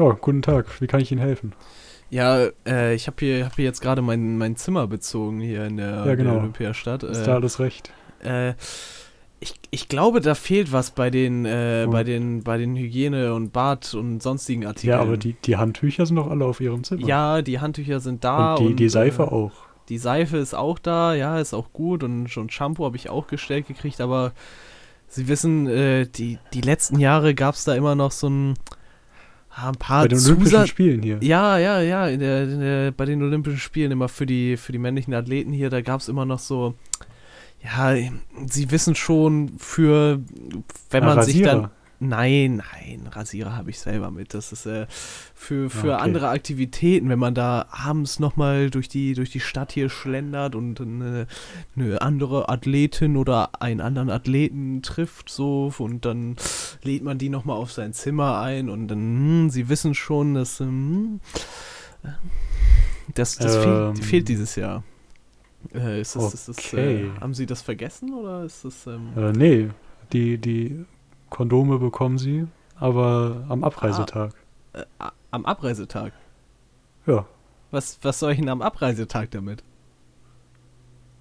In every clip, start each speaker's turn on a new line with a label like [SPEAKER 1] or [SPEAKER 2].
[SPEAKER 1] Ja, guten Tag. Wie kann ich Ihnen helfen?
[SPEAKER 2] Ja, äh, ich habe hier, hab hier jetzt gerade mein, mein Zimmer bezogen hier in der,
[SPEAKER 1] Ja, genau.
[SPEAKER 2] der Olympiastadt.
[SPEAKER 1] Ist
[SPEAKER 2] Äh,
[SPEAKER 1] da alles recht?
[SPEAKER 2] äh, ich, ich glaube, da fehlt was bei den, äh, bei den, bei den Hygiene- und Bad- und sonstigen Artikeln.
[SPEAKER 1] Ja, aber die, die Handtücher sind doch alle auf Ihrem Zimmer.
[SPEAKER 2] Ja, die Handtücher sind da.
[SPEAKER 1] und die, die Seife
[SPEAKER 2] äh,
[SPEAKER 1] auch.
[SPEAKER 2] Die Seife ist auch da, ja, ist auch gut und schon Shampoo habe ich auch gestellt gekriegt, aber Sie wissen, äh, die, die letzten Jahre gab es da immer noch so ein, ein paar
[SPEAKER 1] Bei den Olympischen
[SPEAKER 2] Zusatz...
[SPEAKER 1] Spielen hier.
[SPEAKER 2] Ja, ja, ja, in der, in der, bei den Olympischen Spielen immer für die, für die männlichen Athleten hier, da gab es immer noch so, ja, Sie wissen schon, für, wenn man sich dann,
[SPEAKER 1] Rasierer.
[SPEAKER 2] Nein, nein, Rasierer habe ich selber mit. Das ist äh, für, für
[SPEAKER 1] okay.
[SPEAKER 2] andere Aktivitäten, wenn man da abends nochmal durch die, durch die Stadt hier schlendert und eine, eine andere Athletin oder einen anderen Athleten trifft, so, und dann lädt man die nochmal auf sein Zimmer ein und dann, hm, sie wissen schon, dass, ähm, äh, das, das
[SPEAKER 1] Ähm.
[SPEAKER 2] fehlt, fehlt dieses Jahr. Äh, ist das, ist das, äh,
[SPEAKER 1] Okay.
[SPEAKER 2] haben Sie das vergessen oder ist das, ähm,
[SPEAKER 1] Äh, nee, die, die Kondome bekommen Sie, aber am Abreisetag.
[SPEAKER 2] äh, am Abreisetag?
[SPEAKER 1] Ja,
[SPEAKER 2] Was, was soll ich denn am Abreisetag damit?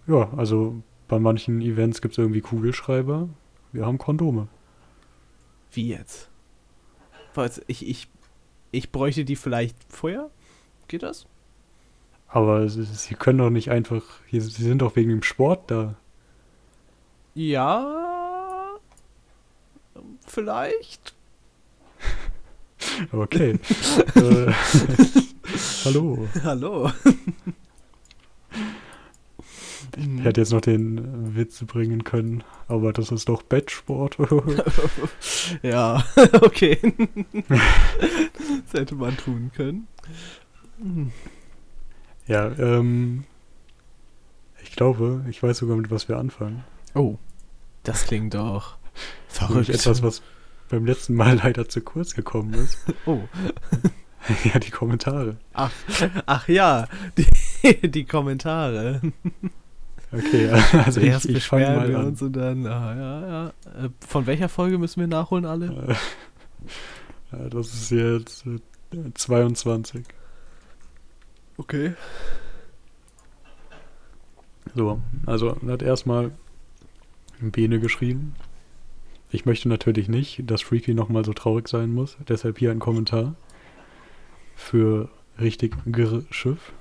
[SPEAKER 1] ja, also bei manchen Events gibt es irgendwie Kugelschreiber. Wir haben Kondome.
[SPEAKER 2] Wie jetzt? Was, ich, ich, ich bräuchte die vielleicht vorher? Geht das?
[SPEAKER 1] Aber Sie, können doch nicht einfach. Sie sind doch wegen dem Sport da.
[SPEAKER 2] Ja. Vielleicht.
[SPEAKER 1] Okay. äh, hallo.
[SPEAKER 2] Hallo.
[SPEAKER 1] Ich hätte jetzt noch den Witz bringen können, aber das ist doch Bettsport.
[SPEAKER 2] ja, okay. das hätte man tun können.
[SPEAKER 1] Ja, ähm. Ich glaube, ich weiß sogar, mit was wir anfangen.
[SPEAKER 2] Oh, das klingt doch verrückt.
[SPEAKER 1] etwas, was beim letzten Mal leider zu kurz gekommen ist.
[SPEAKER 2] Oh,
[SPEAKER 1] ja, die Kommentare.
[SPEAKER 2] ach, ach ja, die, die Kommentare.
[SPEAKER 1] Okay, also
[SPEAKER 2] Zuerst
[SPEAKER 1] ich, ich fange mal
[SPEAKER 2] wir
[SPEAKER 1] an.
[SPEAKER 2] uns und dann, ah, ja, ja. Äh, Von welcher Folge müssen wir nachholen alle?
[SPEAKER 1] Äh, ja, das ist jetzt äh, 22.
[SPEAKER 2] Okay.
[SPEAKER 1] So, also hat erstmal Bene geschrieben. Ich möchte natürlich nicht, dass Freaky nochmal so traurig sein muss. Deshalb hier ein Kommentar für richtig Girr Schiff.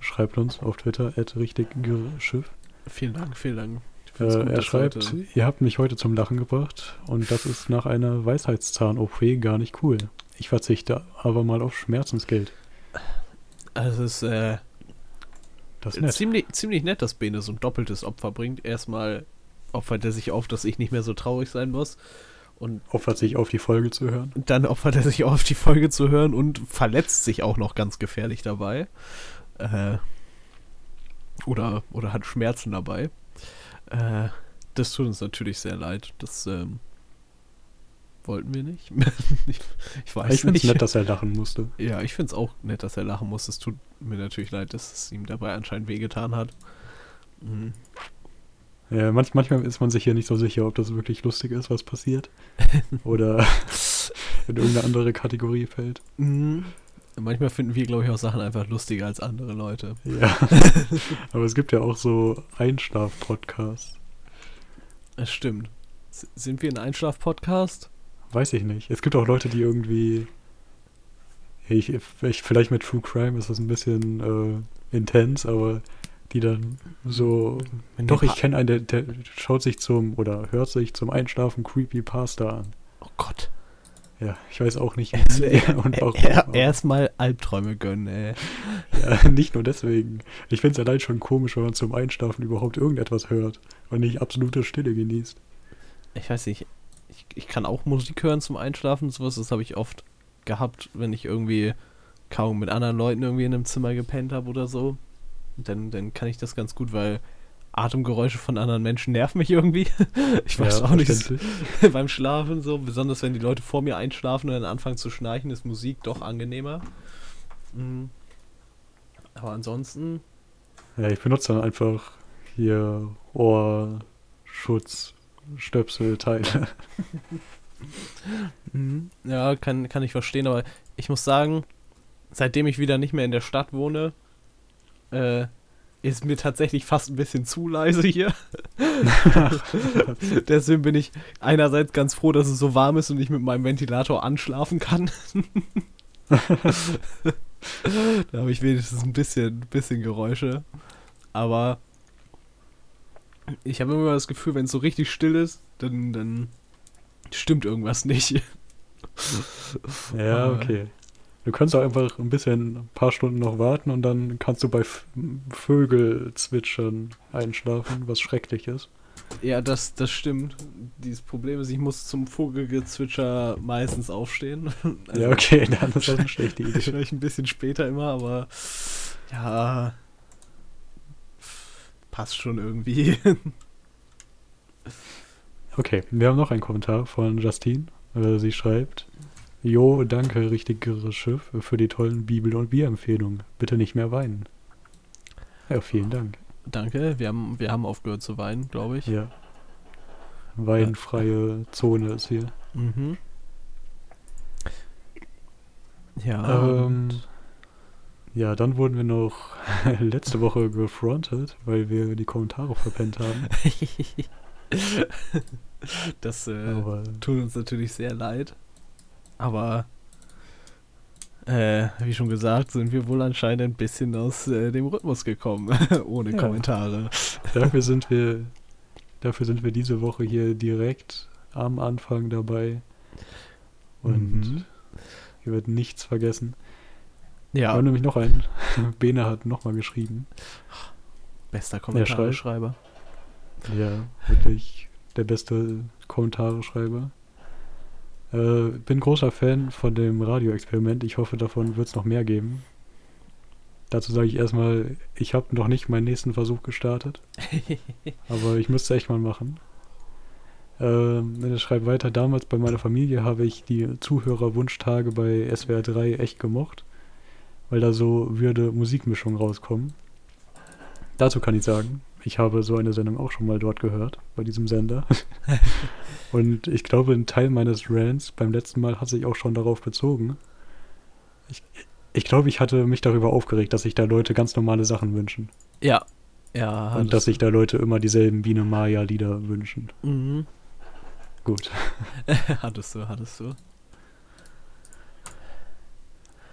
[SPEAKER 1] Schreibt uns auf Twitter at richtig Girr Schiff.
[SPEAKER 2] Vielen Dank, vielen Dank.
[SPEAKER 1] Äh,
[SPEAKER 2] gut,
[SPEAKER 1] er schreibt,
[SPEAKER 2] Leute-
[SPEAKER 1] ihr habt mich heute zum Lachen gebracht und das ist nach einer Weisheitszahn-OP gar nicht cool. Ich verzichte aber mal auf Schmerzensgeld.
[SPEAKER 2] Also es ist äh,
[SPEAKER 1] Das ist
[SPEAKER 2] ziemlich, ziemlich nett, dass Bene so ein doppeltes Opfer bringt. Erstmal opfert er sich auf, dass ich nicht mehr so traurig sein muss. Und
[SPEAKER 1] Opfert sich auf die Folge zu hören.
[SPEAKER 2] dann opfert er sich auf, die Folge zu hören und verletzt sich auch noch ganz gefährlich dabei. Äh, oder, oder hat Schmerzen dabei. Äh, das tut uns natürlich sehr leid. Das ähm, wollten wir nicht. ich, ich weiß
[SPEAKER 1] ich finde es
[SPEAKER 2] nicht.
[SPEAKER 1] nett, dass er lachen musste.
[SPEAKER 2] Ja, ich finde es auch nett, dass er lachen muss. Es tut mir natürlich leid, dass es ihm dabei anscheinend wehgetan hat. Mhm.
[SPEAKER 1] Ja, manch, manchmal ist man sich ja nicht so sicher, ob das wirklich lustig ist, was passiert. Oder in irgendeine andere Kategorie fällt.
[SPEAKER 2] Mhm. Manchmal finden wir, glaube ich, auch Sachen einfach lustiger als andere Leute.
[SPEAKER 1] Ja. Aber es gibt ja auch so Einschlaf-Podcasts.
[SPEAKER 2] Das stimmt. S sind wir ein Einschlaf-Podcast?
[SPEAKER 1] Weiß ich nicht. Es gibt auch Leute, die irgendwie. Ich, ich, vielleicht mit True Crime ist das ein bisschen äh, intens, aber die dann so.
[SPEAKER 2] Wenn
[SPEAKER 1] Doch, ich kenne einen, der, der schaut sich zum oder hört sich zum Einschlafen Creepy Pasta an.
[SPEAKER 2] Oh Gott.
[SPEAKER 1] Ja, ich weiß auch nicht, und aber-
[SPEAKER 2] Erstmal Albträume gönnen, ey.
[SPEAKER 1] Ja, nicht nur deswegen. Ich finde es allein schon komisch, wenn man zum Einschlafen überhaupt irgendetwas hört und nicht absolute Stille genießt.
[SPEAKER 2] Ich weiß nicht, ich, ich kann auch Musik hören zum Einschlafen, sowas, das habe ich oft gehabt, wenn ich irgendwie kaum mit anderen Leuten irgendwie in einem Zimmer gepennt habe oder so. Dann, dann kann ich das ganz gut, weil Atemgeräusche von anderen Menschen nerven mich irgendwie. Ich weiß
[SPEAKER 1] Ja,
[SPEAKER 2] auch nicht, beim Schlafen so, besonders wenn die Leute vor mir einschlafen und dann anfangen zu schnarchen, ist Musik doch angenehmer. Mhm. Aber ansonsten,
[SPEAKER 1] Ja, ich benutze dann einfach hier Ohrschutz, Stöpselteile.
[SPEAKER 2] Mhm. Ja, kann, kann ich verstehen, aber ich muss sagen, seitdem ich wieder nicht mehr in der Stadt wohne, äh, ist mir tatsächlich fast ein bisschen zu leise hier. Deswegen bin ich einerseits ganz froh, dass es so warm ist und ich mit meinem Ventilator anschlafen kann. da habe ich wenigstens ein bisschen, bisschen Geräusche. Aber ich habe immer das Gefühl, wenn es so richtig still ist, dann, dann stimmt irgendwas nicht.
[SPEAKER 1] ja, okay. Du kannst auch einfach ein bisschen, ein paar Stunden noch warten und dann kannst du bei Vögelzwitschern einschlafen, was schrecklich ist.
[SPEAKER 2] Ja, das, das stimmt. Dieses Problem ist, ich muss zum Vogelgezwitscher meistens aufstehen.
[SPEAKER 1] Also, ja, okay, dann ist das eine schlechte Idee.
[SPEAKER 2] Vielleicht ein bisschen später immer, aber ja, passt schon irgendwie.
[SPEAKER 1] okay, wir haben noch einen Kommentar von Justine. Äh, sie schreibt, Jo, danke, richtigeres Schiff, für die tollen Bibel- und Bierempfehlungen. Bitte nicht mehr weinen. Ja, vielen Dank.
[SPEAKER 2] Danke, wir haben, wir haben aufgehört zu weinen, glaube ich.
[SPEAKER 1] Ja. Weinfreie Zone ist hier.
[SPEAKER 2] Mhm. Ja.
[SPEAKER 1] Ähm, ja, dann wurden wir noch letzte Woche gefrontet, weil wir die Kommentare verpennt haben.
[SPEAKER 2] das äh, tut uns natürlich sehr leid. Aber äh, wie schon gesagt, sind wir wohl anscheinend ein bisschen aus äh, dem Rhythmus gekommen, ohne ja. Kommentare.
[SPEAKER 1] Dafür sind wir, dafür sind wir diese Woche hier direkt am Anfang dabei. Und mhm. hier wird nichts vergessen. Ja. Und nämlich noch ein. Bene hat nochmal geschrieben.
[SPEAKER 2] Bester Kommentarschreiber.
[SPEAKER 1] Ja, wirklich der beste Kommentarschreiber. Äh, bin großer Fan von dem Radioexperiment. Ich hoffe, davon wird es noch mehr geben. Dazu sage ich erstmal, ich habe noch nicht meinen nächsten Versuch gestartet. aber ich müsste es echt mal machen. Ähm, er schreibt weiter, damals bei meiner Familie habe ich die Zuhörerwunschtage bei SWR 3 echt gemocht, weil da so würde Musikmischungen rauskommen. Dazu kann ich sagen, ich habe so eine Sendung auch schon mal dort gehört, bei diesem Sender. Und ich glaube, ein Teil meines Rants beim letzten Mal hat sich auch schon darauf bezogen. Ich, ich glaube, ich hatte mich darüber aufgeregt, dass sich da Leute ganz normale Sachen wünschen.
[SPEAKER 2] Ja. Ja.
[SPEAKER 1] Und dass sich da Leute immer dieselben Biene Maya-Lieder wünschen.
[SPEAKER 2] Mhm.
[SPEAKER 1] Gut.
[SPEAKER 2] hattest du, hattest du.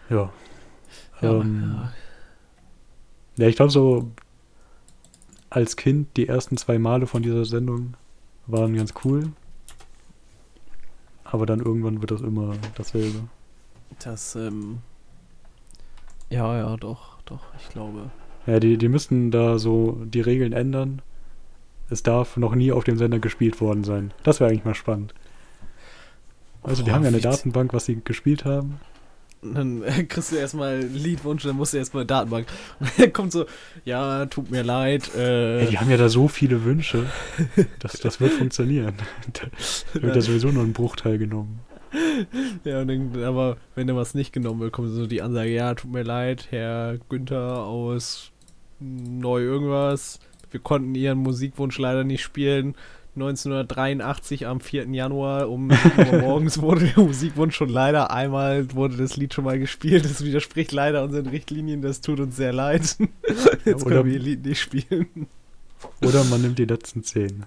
[SPEAKER 1] Ja. Ja, ähm, ja. ja ich glaube, so als Kind die ersten zwei Male von dieser Sendung waren ganz cool. Aber dann irgendwann wird das immer dasselbe.
[SPEAKER 2] Das, ähm. Ja, ja, doch, doch, ich glaube.
[SPEAKER 1] Ja, die, die müssten da so die Regeln ändern. Es darf noch nie auf dem Sender gespielt worden sein. Das wäre eigentlich mal spannend. Also, die oh, haben ja eine Datenbank, was sie gespielt haben
[SPEAKER 2] dann kriegst du erstmal Liedwunsch, dann musst du erstmal Datenbank. Und dann kommt so, ja, tut mir leid. Äh,
[SPEAKER 1] ja, die haben ja da so viele Wünsche. Das, das wird funktionieren. Da wird ja sowieso nur ein Bruchteil genommen.
[SPEAKER 2] Ja, dann, aber wenn da was nicht genommen wird, kommt so die Ansage, ja, tut mir leid, Herr Günther aus Neu irgendwas. Wir konnten Ihren Musikwunsch leider nicht spielen. 1983 am 4. Januar um Uhr morgens wurde der Musikwunsch schon leider einmal, wurde das Lied schon mal gespielt. Das widerspricht leider unseren Richtlinien, das tut uns sehr leid. Jetzt oder, können wir ihr Lied nicht spielen.
[SPEAKER 1] Oder man nimmt die letzten zehn.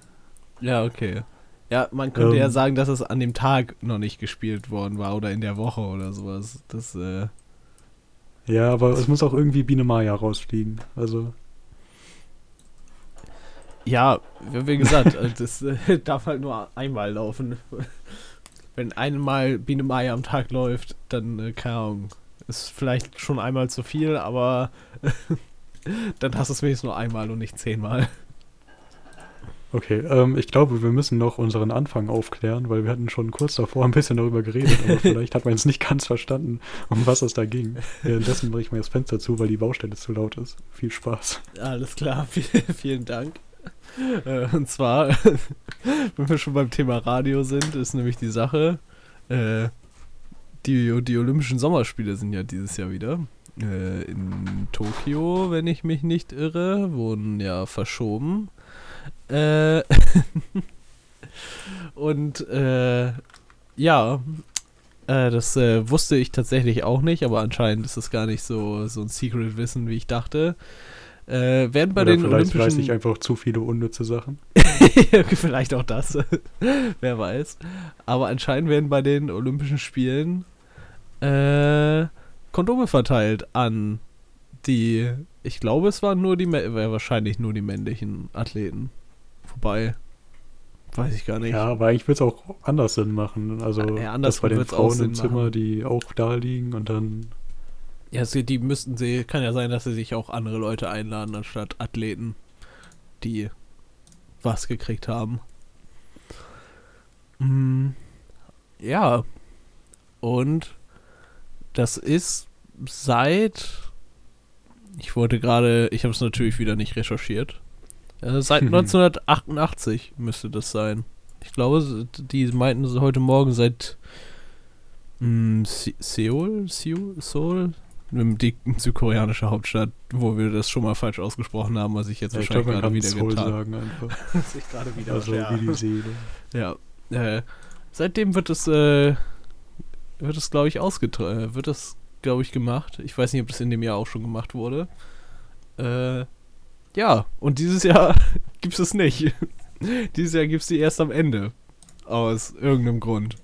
[SPEAKER 2] Ja, okay. Ja, man könnte ähm, ja sagen, dass es an dem Tag noch nicht gespielt worden war oder in der Woche oder sowas. Das, äh,
[SPEAKER 1] Ja, aber es muss auch irgendwie Biene Maya rausfliegen. Also.
[SPEAKER 2] Ja, wie gesagt, äh, das äh, darf halt nur einmal laufen. Wenn einmal Biene Maya am Tag läuft, dann, äh, keine Ahnung, ist vielleicht schon einmal zu viel, aber dann hast du es wenigstens nur einmal und nicht zehnmal.
[SPEAKER 1] Okay, ähm, ich glaube, wir müssen noch unseren Anfang aufklären, weil wir hatten schon kurz davor ein bisschen darüber geredet, aber vielleicht hat man jetzt nicht ganz verstanden, um was es da ging. Währenddessen mache ich mir das Fenster zu, weil die Baustelle zu laut ist. Viel Spaß.
[SPEAKER 2] Alles klar, vielen Dank. Äh, und zwar, wenn wir schon beim Thema Radio sind, ist nämlich die Sache, äh, die, die Olympischen Sommerspiele sind ja dieses Jahr wieder. Äh, in Tokio, wenn ich mich nicht irre, wurden ja verschoben. Äh, und ja, das wusste ich tatsächlich auch nicht, aber anscheinend ist es gar nicht so, so ein Secret-Wissen, wie ich dachte. Äh, werden bei
[SPEAKER 1] Oder
[SPEAKER 2] den
[SPEAKER 1] vielleicht weiß
[SPEAKER 2] Olympischen...
[SPEAKER 1] ich einfach zu viele unnütze Sachen.
[SPEAKER 2] Vielleicht auch das. Wer weiß. Aber anscheinend werden bei den Olympischen Spielen äh, Kondome verteilt an die. Ich glaube, es waren nur die, äh, wahrscheinlich nur die männlichen Athleten. Wobei, weiß ich gar nicht.
[SPEAKER 1] Ja, aber eigentlich wird es auch anders Sinn machen. Also,
[SPEAKER 2] Ja,
[SPEAKER 1] dass bei den Frauen im Zimmer,
[SPEAKER 2] machen.
[SPEAKER 1] die auch da liegen und dann.
[SPEAKER 2] Ja, sie, die müssten sie. Kann ja sein, dass sie sich auch andere Leute einladen, anstatt Athleten, die was gekriegt haben. Mm, ja. Und das ist seit. Ich wollte gerade. Ich habe es natürlich wieder nicht recherchiert. Äh, seit 1988 müsste das sein. Ich glaube, die meinten heute Morgen seit mm, Se- Seoul? Seoul? Seoul? Die südkoreanische Hauptstadt, wo wir das schon mal falsch ausgesprochen haben, was ich jetzt
[SPEAKER 1] Ja, ich
[SPEAKER 2] wahrscheinlich
[SPEAKER 1] glaube, man
[SPEAKER 2] gerade wieder getan
[SPEAKER 1] einfach.
[SPEAKER 2] was ich gerade wieder
[SPEAKER 1] Also
[SPEAKER 2] ja.
[SPEAKER 1] wie die Seele.
[SPEAKER 2] ja. Äh, seitdem wird es, äh, wird es, glaube ich, ausgetragen. Wird es, glaube ich, gemacht. Ich weiß nicht, ob das in dem Jahr auch schon gemacht wurde. Äh, ja, und dieses Jahr gibt es nicht. dieses Jahr gibt es die erst am Ende. Aus irgendeinem Grund.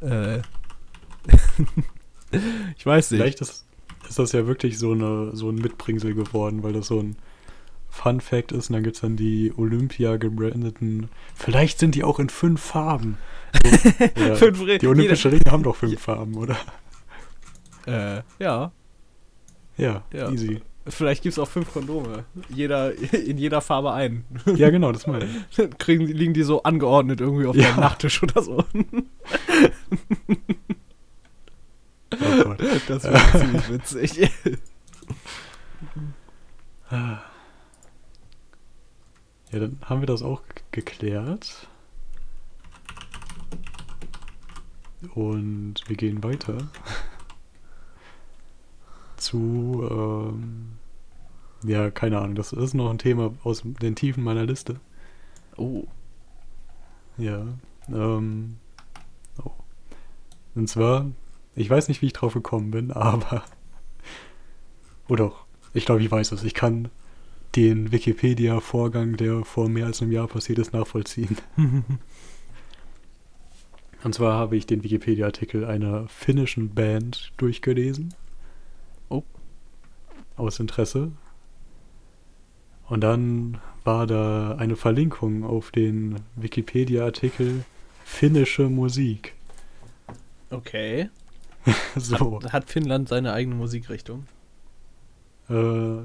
[SPEAKER 2] Äh. ich weiß nicht.
[SPEAKER 1] Vielleicht ist, ist das ja wirklich so, eine, so ein Mitbringsel geworden, weil das so ein Fun Fact ist. Und dann gibt es dann die Olympia gebrandeten. Vielleicht sind die auch in fünf Farben. So,
[SPEAKER 2] Fünf
[SPEAKER 1] die Olympischen Ringe haben doch fünf Farben, oder?
[SPEAKER 2] Äh, ja.
[SPEAKER 1] Ja,
[SPEAKER 2] Ja.
[SPEAKER 1] easy.
[SPEAKER 2] Vielleicht gibt es auch fünf Kondome. Jeder, in jeder Farbe ein.
[SPEAKER 1] Ja, genau, das meine ich.
[SPEAKER 2] Dann kriegen, liegen die so angeordnet irgendwie auf
[SPEAKER 1] Ja.
[SPEAKER 2] deinem Nachttisch oder so.
[SPEAKER 1] Oh Gott.
[SPEAKER 2] Das wäre ziemlich witzig.
[SPEAKER 1] Ja, dann haben wir das auch geklärt. Und wir gehen weiter zu, ähm, ja, keine Ahnung, das ist noch ein Thema aus den Tiefen meiner Liste.
[SPEAKER 2] Oh.
[SPEAKER 1] Ja, ähm, oh. Und zwar, ich weiß nicht, wie ich drauf gekommen bin, aber, oh doch, ich glaube, ich weiß es. Ich kann den Wikipedia-Vorgang, der vor mehr als einem Jahr passiert ist, nachvollziehen. Und zwar habe ich den Wikipedia-Artikel einer finnischen Band durchgelesen.
[SPEAKER 2] Oh.
[SPEAKER 1] Aus Interesse. Und dann war da eine Verlinkung auf den Wikipedia-Artikel finnische Musik.
[SPEAKER 2] Okay.
[SPEAKER 1] So.
[SPEAKER 2] Hat, hat Finnland seine eigene Musikrichtung?
[SPEAKER 1] Äh,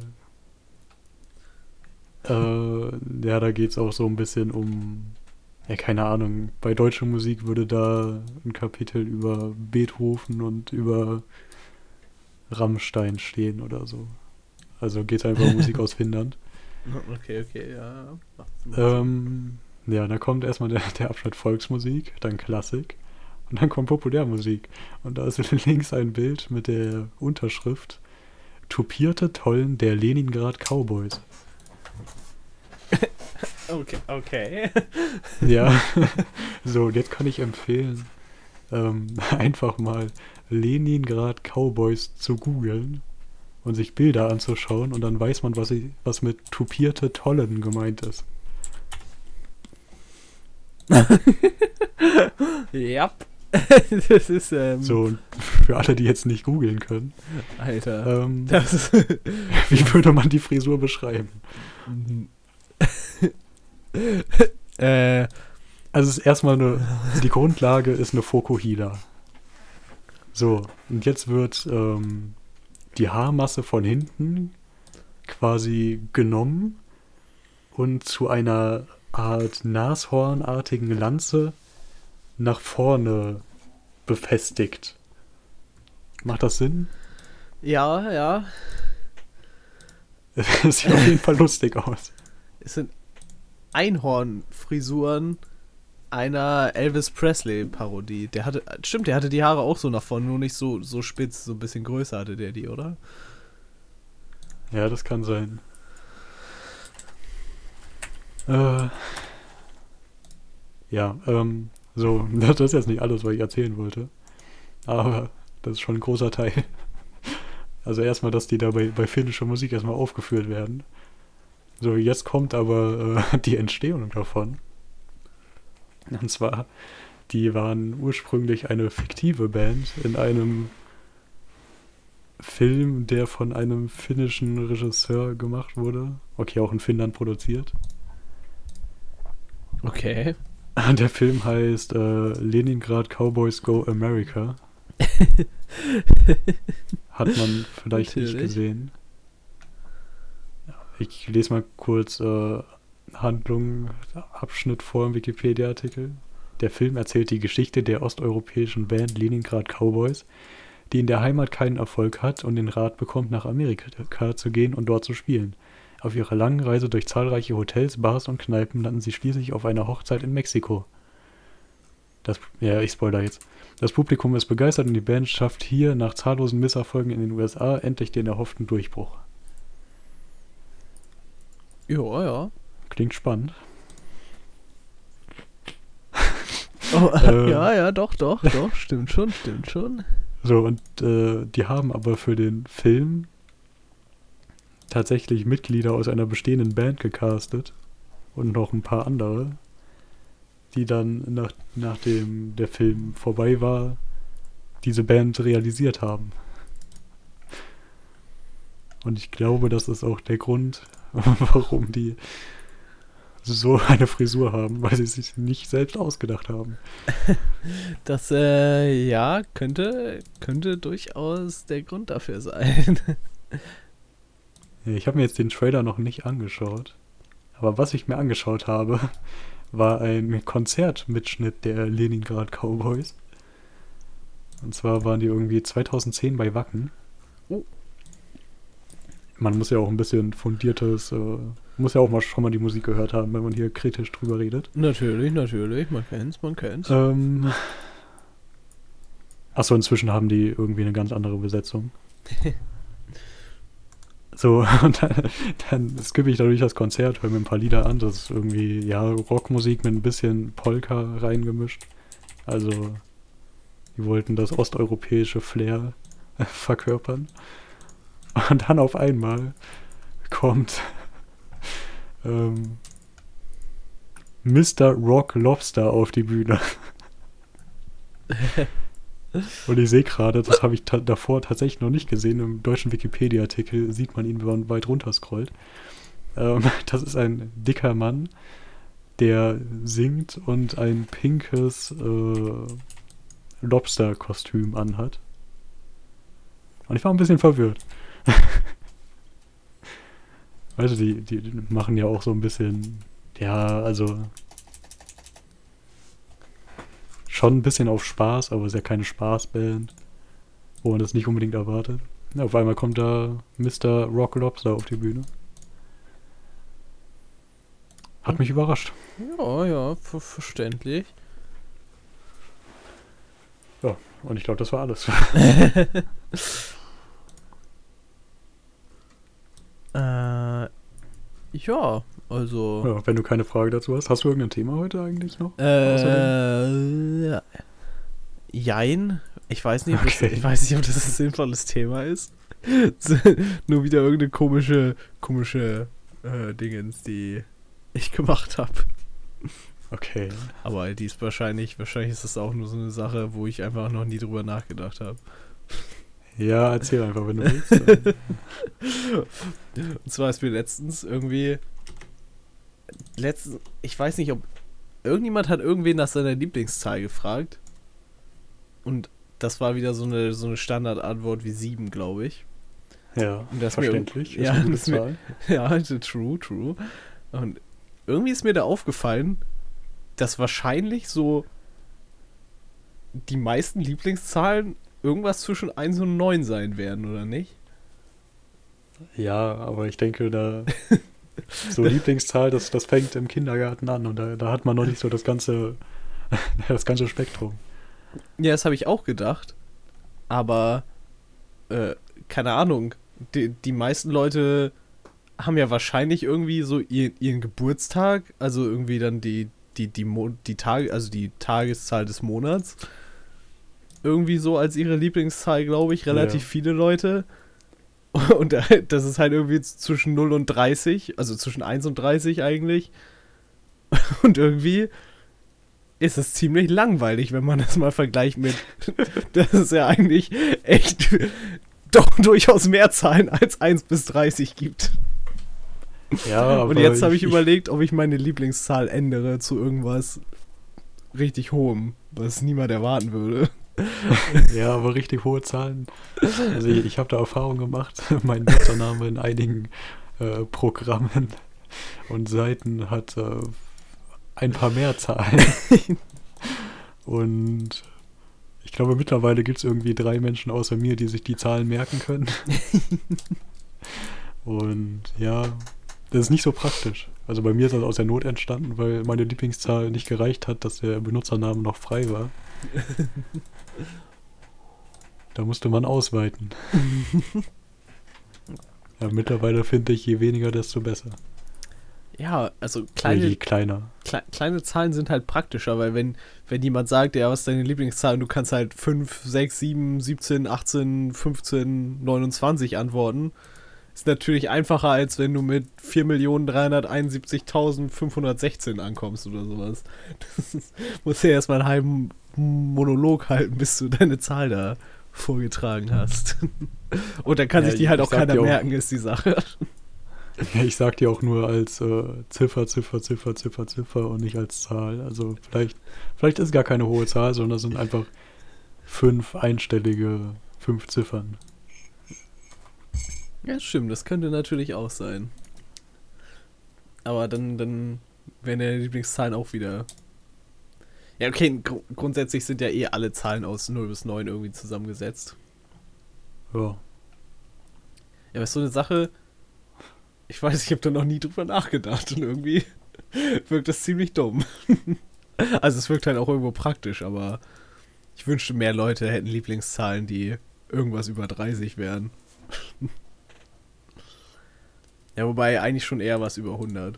[SPEAKER 1] äh, ja, da geht es auch so ein bisschen um, ja, keine Ahnung, bei deutscher Musik würde da ein Kapitel über Beethoven und über Rammstein stehen oder so. Also geht es einfach um Musik aus Finnland.
[SPEAKER 2] Okay, okay, ja.
[SPEAKER 1] Ähm, ja, da kommt erstmal der, der Abschnitt Volksmusik, dann Klassik und dann kommt Populärmusik. Und da ist links ein Bild mit der Unterschrift Tupierte Tollen der Leningrad Cowboys.
[SPEAKER 2] Okay, okay.
[SPEAKER 1] Ja, so, und jetzt kann ich empfehlen, ähm, einfach mal Leningrad Cowboys zu googeln und sich Bilder anzuschauen und dann weiß man, was, ich, was mit tupierte Tollen gemeint ist.
[SPEAKER 2] ja. das ist, ähm,
[SPEAKER 1] So, für alle, die jetzt nicht googeln können,
[SPEAKER 2] Alter.
[SPEAKER 1] ähm, wie würde man die Frisur beschreiben?
[SPEAKER 2] äh,
[SPEAKER 1] Also es ist erstmal eine, die Grundlage ist eine Fokuhila. So, und jetzt wird ähm, die Haarmasse von hinten quasi genommen und zu einer Art Nashornartigen Lanze nach vorne befestigt. Macht das Sinn?
[SPEAKER 2] ja, ja.
[SPEAKER 1] Es sieht auf jeden Fall lustig aus.
[SPEAKER 2] Es sind Einhornfrisuren einer Elvis Presley-Parodie. Der hatte, stimmt, der hatte die Haare auch so nach vorne, nur nicht so, so spitz, so ein bisschen größer hatte der die, oder?
[SPEAKER 1] Ja, das kann sein. Äh, ja, ähm, So, das ist jetzt nicht alles, was ich erzählen wollte. Aber das ist schon ein großer Teil. Also erstmal, dass die da bei, bei finnischer Musik erstmal aufgeführt werden. So, jetzt kommt aber äh, die Entstehung davon. Und zwar, die waren ursprünglich eine fiktive Band in einem Film, der von einem finnischen Regisseur gemacht wurde. Okay, auch in Finnland produziert.
[SPEAKER 2] Okay.
[SPEAKER 1] Der Film heißt äh, Leningrad Cowboys Go America. Hat man vielleicht nicht
[SPEAKER 2] Natürlich.
[SPEAKER 1] gesehen. Ja, Ich lese mal kurz äh, Handlung, Abschnitt vor im Wikipedia-Artikel. Der Film erzählt die Geschichte der osteuropäischen Band Leningrad Cowboys, die in der Heimat keinen Erfolg hat und den Rat bekommt, nach Amerika zu gehen und dort zu spielen. Auf ihrer langen Reise durch zahlreiche Hotels, Bars und Kneipen landen sie schließlich auf einer Hochzeit in Mexiko. Das, ja, ich spoiler jetzt. Das Publikum ist begeistert und die Band schafft hier nach zahllosen Misserfolgen in den USA endlich den erhofften Durchbruch.
[SPEAKER 2] Ja, ja.
[SPEAKER 1] Klingt spannend.
[SPEAKER 2] Oh,
[SPEAKER 1] Äh.
[SPEAKER 2] ja, ja, doch, doch, doch. Stimmt schon, stimmt schon.
[SPEAKER 1] So, und äh, die haben aber für den Film tatsächlich Mitglieder aus einer bestehenden Band gecastet und noch ein paar andere, die dann, nach, nachdem der Film vorbei war, diese Band realisiert haben. Und ich glaube, das ist auch der Grund, warum die so eine Frisur haben, weil sie sich nicht selbst ausgedacht haben.
[SPEAKER 2] Das, äh, ja, könnte, könnte durchaus der Grund dafür sein.
[SPEAKER 1] Ich habe mir jetzt den Trailer noch nicht angeschaut. Aber was ich mir angeschaut habe, war ein Konzertmitschnitt der Leningrad Cowboys. Und zwar waren die irgendwie 2010 bei Wacken.
[SPEAKER 2] Oh.
[SPEAKER 1] Man muss ja auch ein bisschen fundiertes, äh, muss ja auch mal schon mal die Musik gehört haben, wenn man hier kritisch drüber redet.
[SPEAKER 2] natürlich, natürlich. Man kennt's, man kennt's.
[SPEAKER 1] Ähm, Achso, inzwischen haben die irgendwie eine ganz andere Besetzung. so, und dann, dann skippe ich dadurch das Konzert, höre mir ein paar Lieder an. Das ist irgendwie, ja, Rockmusik mit ein bisschen Polka reingemischt. Also, die wollten das osteuropäische Flair verkörpern. Und dann auf einmal kommt ähm, Mr. Rock Lobster auf die Bühne. Und ich sehe gerade, das habe ich ta davor tatsächlich noch nicht gesehen, im deutschen Wikipedia-Artikel sieht man ihn, wenn man weit runter scrollt. Ähm, das ist ein dicker Mann, der singt und ein pinkes äh, Lobster-Kostüm anhat. Und ich war ein bisschen verwirrt. du, die, die machen ja auch so ein bisschen, ja, also schon ein bisschen auf Spaß, aber es ist ja keine Spaßband, wo man das nicht unbedingt erwartet. Ja, auf einmal kommt da Mr. Rock Lobster auf die Bühne. Hat mich überrascht.
[SPEAKER 2] Ja, ja, ver verständlich.
[SPEAKER 1] Und ich glaube, das war alles.
[SPEAKER 2] Äh, ja, also.
[SPEAKER 1] ja, wenn du keine Frage dazu hast, hast du irgendein Thema heute eigentlich noch?
[SPEAKER 2] Äh, ja. Jein. Ich weiß nicht, ob das,
[SPEAKER 1] Okay.
[SPEAKER 2] ich weiß nicht, ob das ein sinnvolles Thema ist. Nur wieder irgendeine komische, komische äh, Dingens, die ich gemacht habe.
[SPEAKER 1] Okay.
[SPEAKER 2] Aber die ist wahrscheinlich, wahrscheinlich ist das auch nur so eine Sache, wo ich einfach noch nie drüber nachgedacht habe.
[SPEAKER 1] Ja, erzähl einfach, wenn du willst.
[SPEAKER 2] Und zwar ist mir letztens irgendwie. Letztens, ich weiß nicht, ob. Irgendjemand hat irgendwen nach seiner Lieblingszahl gefragt. Und das war wieder so eine, so eine Standardantwort wie sieben, glaube ich.
[SPEAKER 1] ja,
[SPEAKER 2] Und das mir
[SPEAKER 1] verständlich.
[SPEAKER 2] irg- ja, das mir-. Ja, also true, true. Und irgendwie ist mir da aufgefallen, dass wahrscheinlich so die meisten Lieblingszahlen irgendwas zwischen 1 und 9 sein werden, oder nicht?
[SPEAKER 1] Ja, aber ich denke, da so Lieblingszahl, das, das fängt im Kindergarten an und da, da hat man noch nicht so das ganze, das ganze Spektrum.
[SPEAKER 2] Ja, das habe ich auch gedacht. Aber, äh, keine Ahnung. Die, die meisten Leute haben ja wahrscheinlich irgendwie so ihren, ihren Geburtstag, also irgendwie dann die, die, die, Mo die Tage, also die Tageszahl des Monats. Irgendwie so als ihre Lieblingszahl, glaube ich, relativ
[SPEAKER 1] Ja.
[SPEAKER 2] viele Leute. Und da- das ist halt irgendwie zwischen 0 und 30, also zwischen 1 und 30 eigentlich. Und irgendwie ist es ziemlich langweilig, wenn man das mal vergleicht mit, dass es ja eigentlich echt doch durchaus mehr Zahlen als 1 bis 30 gibt.
[SPEAKER 1] Ja, aber
[SPEAKER 2] Und jetzt habe ich, überlegt, ob ich meine Lieblingszahl ändere zu irgendwas richtig hohem, was niemand erwarten würde.
[SPEAKER 1] Ja, aber richtig hohe Zahlen. Also ich, ich habe da Erfahrung gemacht. Mein Nutzername in einigen äh, Programmen und Seiten hat äh, ein paar mehr Zahlen. Und ich glaube, mittlerweile gibt es irgendwie drei Menschen außer mir, die sich die Zahlen merken können. Und ja, das ist nicht so praktisch. Also bei mir ist das aus der Not entstanden, weil meine Lieblingszahl nicht gereicht hat, dass der Benutzername noch frei war. Da musste man ausweiten. ja, mittlerweile finde ich, je weniger, desto besser.
[SPEAKER 2] Ja, also kleine,
[SPEAKER 1] kleiner.
[SPEAKER 2] Kle kleine Zahlen sind halt praktischer, weil wenn, wenn jemand sagt, ja, was ist deine Lieblingszahl und du kannst halt 5, 6, 7, 17, 18, 15, 29 antworten, ist natürlich einfacher, als wenn du mit 4.371.516 ankommst oder sowas. Das ist, musst ja erstmal einen halben Monolog halten, bis du deine Zahl da vorgetragen hast. Und dann kann
[SPEAKER 1] Ja,
[SPEAKER 2] sich die halt auch keiner
[SPEAKER 1] auch-
[SPEAKER 2] merken, ist die Sache.
[SPEAKER 1] Ja, ich sag dir auch nur als äh, Ziffer, Ziffer, Ziffer, Ziffer, Ziffer und nicht als Zahl. Also vielleicht, vielleicht ist gar keine hohe Zahl, sondern das sind einfach fünf einstellige, fünf Ziffern.
[SPEAKER 2] Ja, stimmt, das könnte natürlich auch sein. Aber dann, dann wären deine Lieblingszahlen auch wieder. Ja, okay, gru grundsätzlich sind ja eh alle Zahlen aus 0 bis 9 irgendwie zusammengesetzt.
[SPEAKER 1] Ja.
[SPEAKER 2] Ja, aber ist so eine Sache. Ich weiß, ich habe da noch nie drüber nachgedacht und irgendwie wirkt das ziemlich dumm. also es wirkt halt auch irgendwo praktisch, aber ich wünschte, mehr Leute hätten Lieblingszahlen, die irgendwas über 30 wären. ja, wobei eigentlich schon eher was über 100.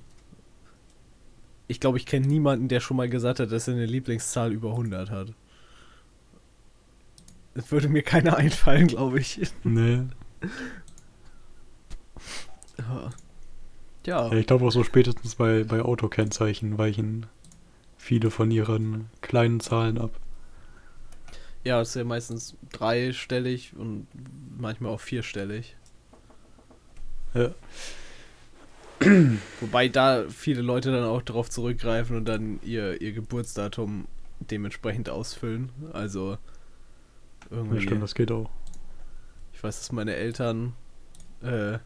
[SPEAKER 2] Ich glaube, ich kenne niemanden, der schon mal gesagt hat, dass er eine Lieblingszahl über 100 hat. Es würde mir keiner einfallen, glaube ich.
[SPEAKER 1] Nee.
[SPEAKER 2] Ja. Ja.
[SPEAKER 1] Ich glaube auch so spätestens bei, bei Autokennzeichen weichen viele von ihren kleinen Zahlen ab.
[SPEAKER 2] Ja, es ist ja meistens dreistellig und manchmal auch vierstellig.
[SPEAKER 1] Ja.
[SPEAKER 2] Wobei da viele Leute dann auch darauf zurückgreifen und dann ihr, ihr Geburtsdatum dementsprechend ausfüllen. Also irgendwie.
[SPEAKER 1] Ja, stimmt, das geht auch.
[SPEAKER 2] Ich weiß, dass meine Eltern äh,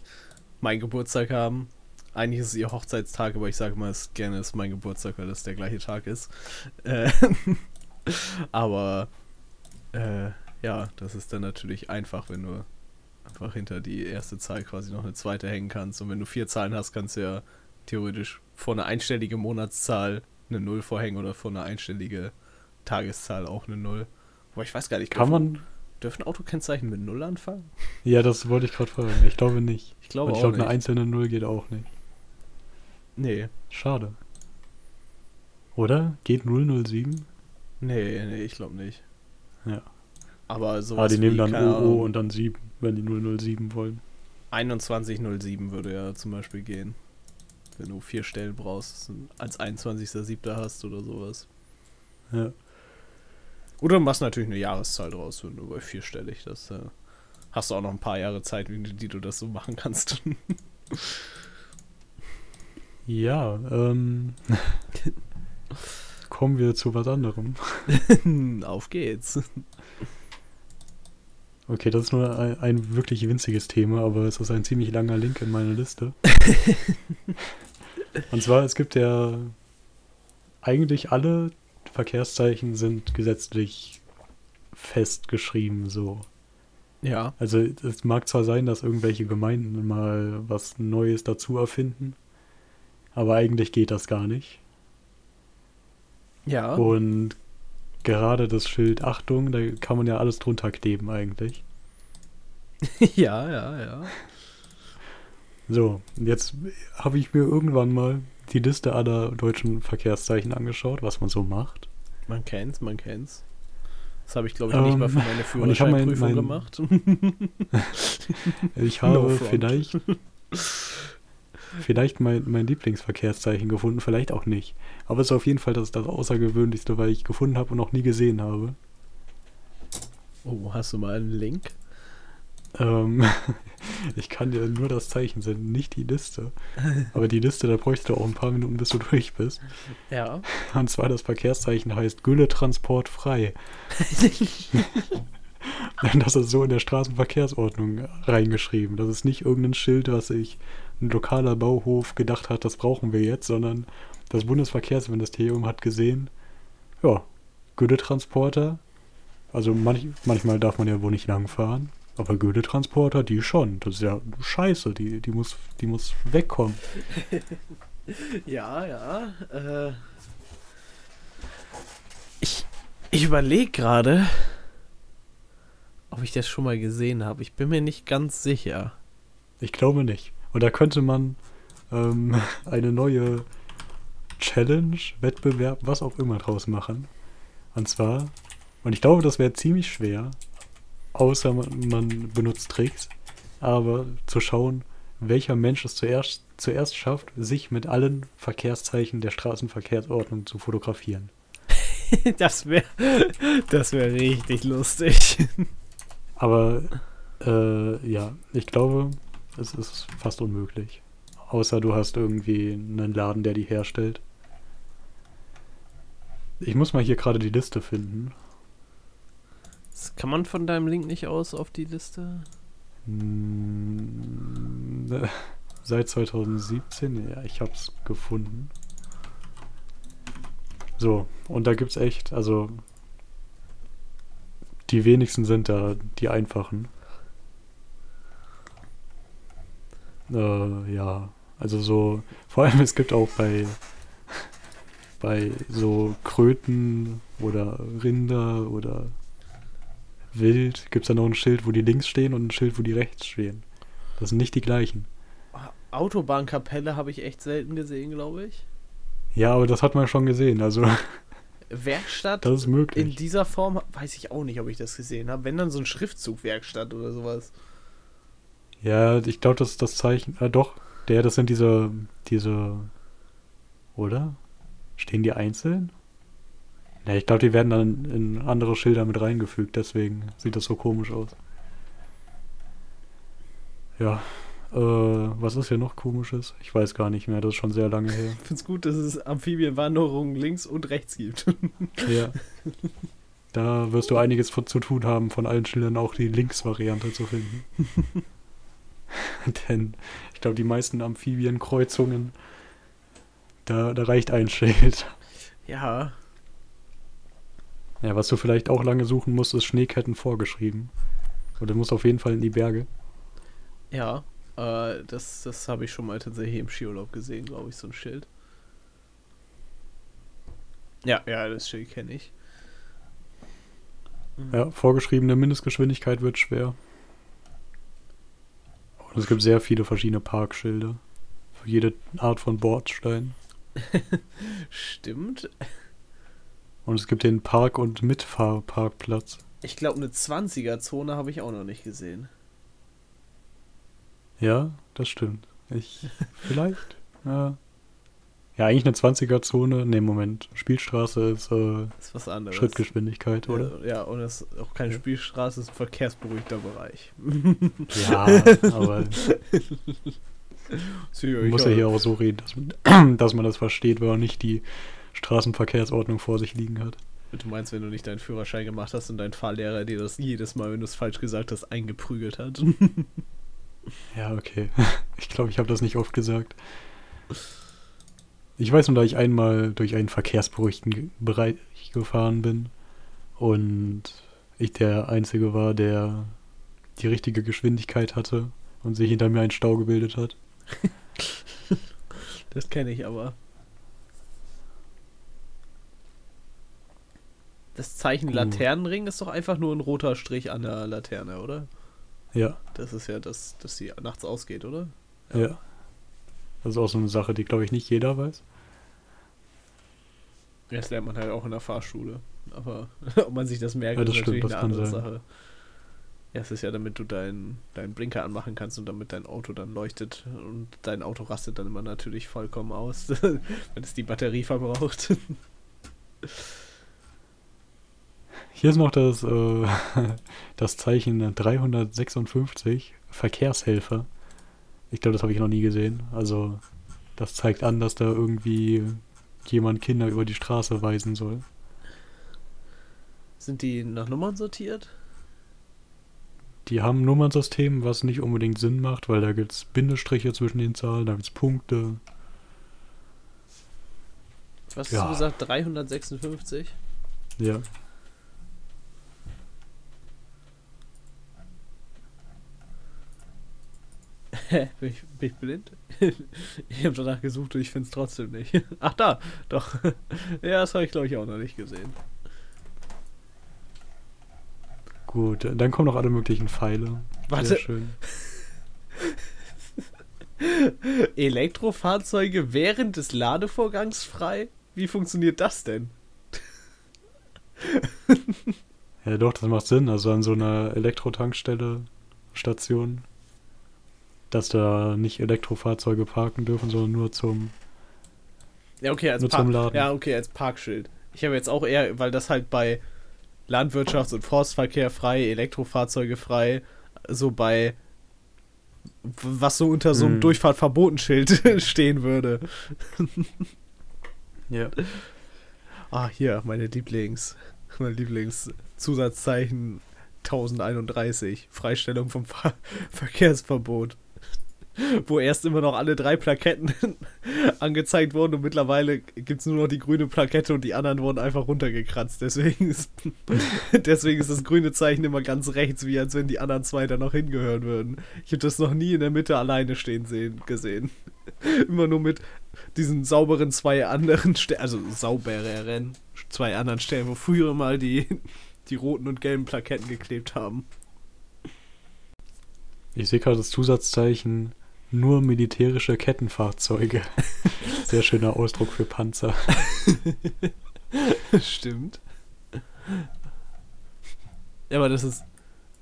[SPEAKER 2] meinen Geburtstag haben. Eigentlich ist es ihr Hochzeitstag, aber ich sage mal es gerne, ist mein Geburtstag, weil das der gleiche Tag ist. Äh, aber äh, ja, das ist dann natürlich einfach, wenn du einfach hinter die erste Zahl quasi noch eine zweite hängen kannst. Und wenn du vier Zahlen hast, kannst du ja theoretisch vor eine einstellige Monatszahl eine Null vorhängen oder vor eine einstellige Tageszahl auch eine Null. Wobei ich weiß gar nicht,
[SPEAKER 1] Kann
[SPEAKER 2] dürfen-
[SPEAKER 1] man.
[SPEAKER 2] Dürfen Autokennzeichen mit Null anfangen?
[SPEAKER 1] Ja, das wollte ich gerade fragen. Ich glaube nicht.
[SPEAKER 2] Ich glaube
[SPEAKER 1] Und ich
[SPEAKER 2] auch
[SPEAKER 1] glaube, eine einzelne Null geht auch nicht.
[SPEAKER 2] Nee.
[SPEAKER 1] Schade. Oder? Geht 007?
[SPEAKER 2] Nee, nee, ich glaube nicht.
[SPEAKER 1] Ja.
[SPEAKER 2] Aber sowas
[SPEAKER 1] Ah, die nehmen dann OO und dann 7, wenn die 007 wollen.
[SPEAKER 2] 2107 würde ja zum Beispiel gehen. Wenn du vier Stellen brauchst, als 21.07. hast oder sowas.
[SPEAKER 1] Ja.
[SPEAKER 2] Oder du machst natürlich eine Jahreszahl draus, wenn du bei vierstellig. Das äh, hast du auch noch ein paar Jahre Zeit, wie, die du das so machen kannst.
[SPEAKER 1] Ja, ähm. kommen wir zu was anderem.
[SPEAKER 2] Auf geht's.
[SPEAKER 1] Okay, das ist nur ein, ein wirklich winziges Thema, aber es ist ein ziemlich langer Link in meiner Liste. Und zwar, es gibt ja eigentlich alle Verkehrszeichen sind gesetzlich festgeschrieben, so.
[SPEAKER 2] Ja.
[SPEAKER 1] Also es mag zwar sein, dass irgendwelche Gemeinden mal was Neues dazu erfinden, aber eigentlich geht das gar nicht.
[SPEAKER 2] Ja.
[SPEAKER 1] Und gerade das Schild Achtung, da kann man ja alles drunter kleben eigentlich.
[SPEAKER 2] ja, ja, ja.
[SPEAKER 1] So, jetzt habe ich mir irgendwann mal die Liste aller deutschen Verkehrszeichen angeschaut, was man so macht.
[SPEAKER 2] Man kennt's, man kennt's. Das habe ich, glaube ich, nicht mal für
[SPEAKER 1] Ähm,
[SPEAKER 2] meine
[SPEAKER 1] hab mein-
[SPEAKER 2] Führerscheinprüfung
[SPEAKER 1] mein-
[SPEAKER 2] gemacht.
[SPEAKER 1] Ich
[SPEAKER 2] No
[SPEAKER 1] habe
[SPEAKER 2] front.
[SPEAKER 1] vielleicht, vielleicht mein, mein Lieblingsverkehrszeichen gefunden, vielleicht auch nicht. Aber es ist auf jeden Fall das, das Außergewöhnlichste, weil ich gefunden habe und noch nie gesehen habe.
[SPEAKER 2] Oh, hast du mal einen Link?
[SPEAKER 1] Ähm, ich kann dir nur das Zeichen senden, nicht die Liste. Aber die Liste, da bräuchte du auch ein paar Minuten, bis du durch bist.
[SPEAKER 2] Ja.
[SPEAKER 1] Und zwar das Verkehrszeichen heißt Gülletransport frei. Das ist so in der Straßenverkehrsordnung reingeschrieben. Das ist nicht irgendein Schild, was sich ein lokaler Bauhof gedacht hat, das brauchen wir jetzt, sondern das Bundesverkehrsministerium hat gesehen, ja, Gütertransporter, also manch, manchmal darf man ja wohl nicht lang fahren, aber Gütertransporter, die schon. Das ist ja scheiße, die, die, muss, die muss wegkommen.
[SPEAKER 2] Ja, ja. Äh, ich ich überlege gerade, ob ich das schon mal gesehen habe. Ich bin mir nicht ganz sicher.
[SPEAKER 1] Ich glaube nicht. Und da könnte man ähm, eine neue Challenge, Wettbewerb, was auch immer draus machen. Und zwar, und ich glaube, das wäre ziemlich schwer, außer man, man benutzt Tricks, aber zu schauen, welcher Mensch es zuerst, zuerst schafft, sich mit allen Verkehrszeichen der Straßenverkehrsordnung zu fotografieren.
[SPEAKER 2] Das wäre das wäre richtig lustig.
[SPEAKER 1] Aber äh, ja, ich glaube, es ist fast unmöglich. Außer du hast irgendwie einen Laden, der die herstellt. Ich muss mal hier gerade die Liste finden.
[SPEAKER 2] Das kann man von deinem Link nicht aus auf die Liste?
[SPEAKER 1] Hm, Seit 2017, ja, ich hab's gefunden. So, und da gibt's echt, also die wenigsten sind da die einfachen. Äh, ja, also so, vor allem es gibt auch bei bei so Kröten oder Rinder oder Wild gibt's da noch ein Schild, wo die links stehen und ein Schild, wo die rechts stehen. Das sind nicht die gleichen.
[SPEAKER 2] Autobahnkapelle habe ich echt selten gesehen, glaube ich.
[SPEAKER 1] Ja, aber das hat man schon gesehen, also
[SPEAKER 2] Werkstatt
[SPEAKER 1] das ist
[SPEAKER 2] in
[SPEAKER 1] möglich.
[SPEAKER 2] dieser Form weiß ich auch nicht, ob ich das gesehen habe. Wenn dann so ein Schriftzug Werkstatt oder sowas.
[SPEAKER 1] Ja, ich glaube, das ist das Zeichen. Ah, doch, der, das sind diese, diese, oder? Stehen die einzeln? Ja, ich glaube, die werden dann in andere Schilder mit reingefügt, deswegen sieht das so komisch aus. Ja, äh, was ist hier noch komisches? Ich weiß gar nicht mehr, das ist schon sehr lange her.
[SPEAKER 2] Ich finde es gut, dass es Amphibienwanderungen links und rechts gibt.
[SPEAKER 1] Ja. Da wirst du einiges von, zu tun haben, von allen Schildern auch die Links-Variante zu finden. Denn ich glaube, die meisten Amphibienkreuzungen, da, da reicht ein Schild.
[SPEAKER 2] ja,
[SPEAKER 1] Ja, was du vielleicht auch lange suchen musst, ist Schneeketten vorgeschrieben. Und du musst auf jeden Fall in die Berge.
[SPEAKER 2] ja. Äh, das das habe ich schon mal tatsächlich im Skiurlaub gesehen, glaube ich, so ein Schild. Ja, ja, das Schild kenne ich. Mhm.
[SPEAKER 1] Ja, vorgeschriebene Mindestgeschwindigkeit wird schwer. Und es gibt sehr viele verschiedene Parkschilder. Für jede Art von Bordstein.
[SPEAKER 2] Stimmt.
[SPEAKER 1] Und es gibt den Park- und Mitfahrparkplatz.
[SPEAKER 2] Ich glaube, eine 20er-Zone habe ich auch noch nicht gesehen.
[SPEAKER 1] Ja, das stimmt. Ich, vielleicht, ja. Ja, eigentlich eine 20er-Zone. Ne, Moment. Spielstraße ist äh,
[SPEAKER 2] ist was anderes.
[SPEAKER 1] Schrittgeschwindigkeit, oder?
[SPEAKER 2] Ja, ja, und es ist auch keine
[SPEAKER 1] Ja.
[SPEAKER 2] Spielstraße, es ist ein verkehrsberuhigter Bereich.
[SPEAKER 1] Ja, aber man
[SPEAKER 2] ich
[SPEAKER 1] muss ja hier auch so reden, dass man, dass man das versteht, wenn man nicht die Straßenverkehrsordnung vor sich liegen hat.
[SPEAKER 2] Du meinst, wenn du nicht deinen Führerschein gemacht hast und dein Fahrlehrer dir das jedes Mal, wenn du es falsch gesagt hast, eingeprügelt hat?
[SPEAKER 1] Ja, okay. Ich glaube, ich habe das nicht oft gesagt. Ich weiß nur, da ich einmal durch einen verkehrsberuhigten Bereich gefahren bin und ich der Einzige war, der die richtige Geschwindigkeit hatte und sich hinter mir ein Stau gebildet hat.
[SPEAKER 2] Das kenne ich aber. Das Zeichen
[SPEAKER 1] Gut.
[SPEAKER 2] Laternenring ist doch einfach nur ein roter Strich an der Laterne, oder?
[SPEAKER 1] Ja,
[SPEAKER 2] Das ist ja das, dass sie nachts ausgeht, oder?
[SPEAKER 1] ja. Das ist auch so eine Sache, die, glaube ich, nicht jeder weiß.
[SPEAKER 2] Das lernt man halt auch in der Fahrschule. Aber ob man sich das merkt,
[SPEAKER 1] Ja, das
[SPEAKER 2] ist natürlich
[SPEAKER 1] stimmt,
[SPEAKER 2] eine andere
[SPEAKER 1] sein.
[SPEAKER 2] Sache. Ja, es ist ja, damit du deinen deinen Blinker anmachen kannst und damit dein Auto dann leuchtet und dein Auto rastet dann immer natürlich vollkommen aus, wenn es die Batterie verbraucht.
[SPEAKER 1] Hier ist noch das, äh, das Zeichen 356, Verkehrshelfer. Ich glaube, das habe ich noch nie gesehen. Also, das zeigt an, dass da irgendwie jemand Kinder über die Straße weisen soll.
[SPEAKER 2] Sind die nach Nummern sortiert?
[SPEAKER 1] Die haben ein Nummernsystem, was nicht unbedingt Sinn macht, weil da gibt es Bindestriche zwischen den Zahlen, da gibt es Punkte.
[SPEAKER 2] Was hast
[SPEAKER 1] Ja.
[SPEAKER 2] du gesagt? 356?
[SPEAKER 1] Ja.
[SPEAKER 2] Hä? Bin ich, bin ich blind? ich habe danach gesucht und ich finde es trotzdem nicht. Ach da, doch. ja, das habe ich glaube ich auch noch nicht gesehen.
[SPEAKER 1] Gut, dann kommen noch alle möglichen Pfeile.
[SPEAKER 2] Warte.
[SPEAKER 1] Sehr schön.
[SPEAKER 2] Elektrofahrzeuge während des Ladevorgangs frei? Wie funktioniert das denn?
[SPEAKER 1] Ja, doch, das macht Sinn. Also an so einer Elektrotankstelle, Station, dass da nicht Elektrofahrzeuge parken dürfen, sondern nur zum.
[SPEAKER 2] Ja, okay, als
[SPEAKER 1] Nur
[SPEAKER 2] Park
[SPEAKER 1] zum Laden.
[SPEAKER 2] Ja, okay, als Parkschild. Ich habe jetzt auch eher, weil das halt bei Landwirtschafts- und Forstverkehr frei, Elektrofahrzeuge frei, so bei was so unter so einem
[SPEAKER 1] Hm.
[SPEAKER 2] Durchfahrtverbotenschild stehen würde.
[SPEAKER 1] Ja.
[SPEAKER 2] Ah, hier, meine Lieblings, mein Lieblingszusatzzeichen 1031, Freistellung vom Ver Verkehrsverbot. Wo erst immer noch alle drei Plaketten angezeigt wurden und mittlerweile gibt es nur noch die grüne Plakette und die anderen wurden einfach runtergekratzt. Deswegen ist, deswegen ist das grüne Zeichen immer ganz rechts, wie als wenn die anderen zwei da noch hingehören würden. Ich habe das noch nie in der Mitte alleine stehen sehen, gesehen. Immer nur mit diesen sauberen zwei anderen Stellen, also saubereren zwei anderen Stellen, wo früher mal die, die roten und gelben Plaketten geklebt haben.
[SPEAKER 1] Ich sehe gerade das Zusatzzeichen nur militärische Kettenfahrzeuge. Sehr schöner Ausdruck für Panzer.
[SPEAKER 2] Stimmt. Ja, aber das ist.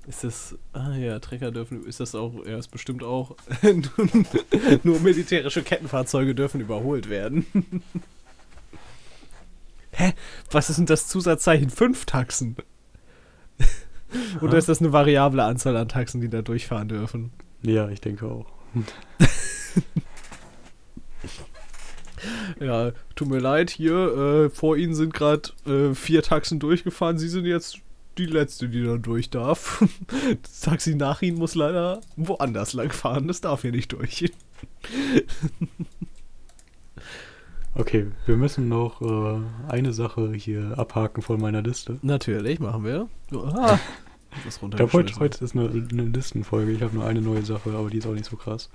[SPEAKER 2] Ist das. Ah ja, Trecker dürfen. Ist das auch. Ja, ist bestimmt auch. nur militärische Kettenfahrzeuge dürfen überholt werden. Hä? Was ist denn das Zusatzzeichen? Fünf Taxen? Oder ist das eine variable Anzahl an Taxen, die da durchfahren dürfen?
[SPEAKER 1] Ja, ich denke auch.
[SPEAKER 2] Ja, tut mir leid, hier, äh, vor Ihnen sind gerade äh, vier Taxen durchgefahren. Sie sind jetzt die letzte, die da durch darf. Das Taxi nach Ihnen muss leider woanders lang fahren. Das darf hier nicht durch.
[SPEAKER 1] Okay, wir müssen noch äh, eine Sache hier abhaken von meiner Liste.
[SPEAKER 2] Natürlich, machen wir. Ah, das
[SPEAKER 1] Ich glaube, heute, heute ist eine, eine Listenfolge. Ich habe nur eine neue Sache, aber die ist auch nicht so krass.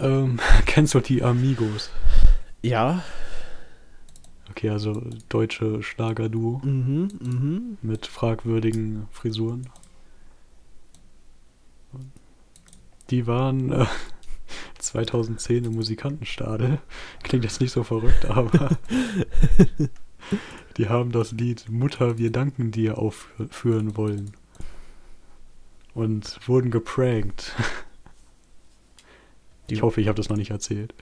[SPEAKER 1] Ähm, kennst du die Amigos?
[SPEAKER 2] Ja.
[SPEAKER 1] Okay, also deutsche Schlagerduo
[SPEAKER 2] Mhm, mhm.
[SPEAKER 1] mit fragwürdigen Frisuren. Die waren äh, 2010 im Musikantenstadel. Klingt jetzt nicht so verrückt, aber die haben das Lied Mutter, wir danken dir aufführen wollen. Und wurden geprankt. Ich hoffe, ich habe das noch nicht erzählt.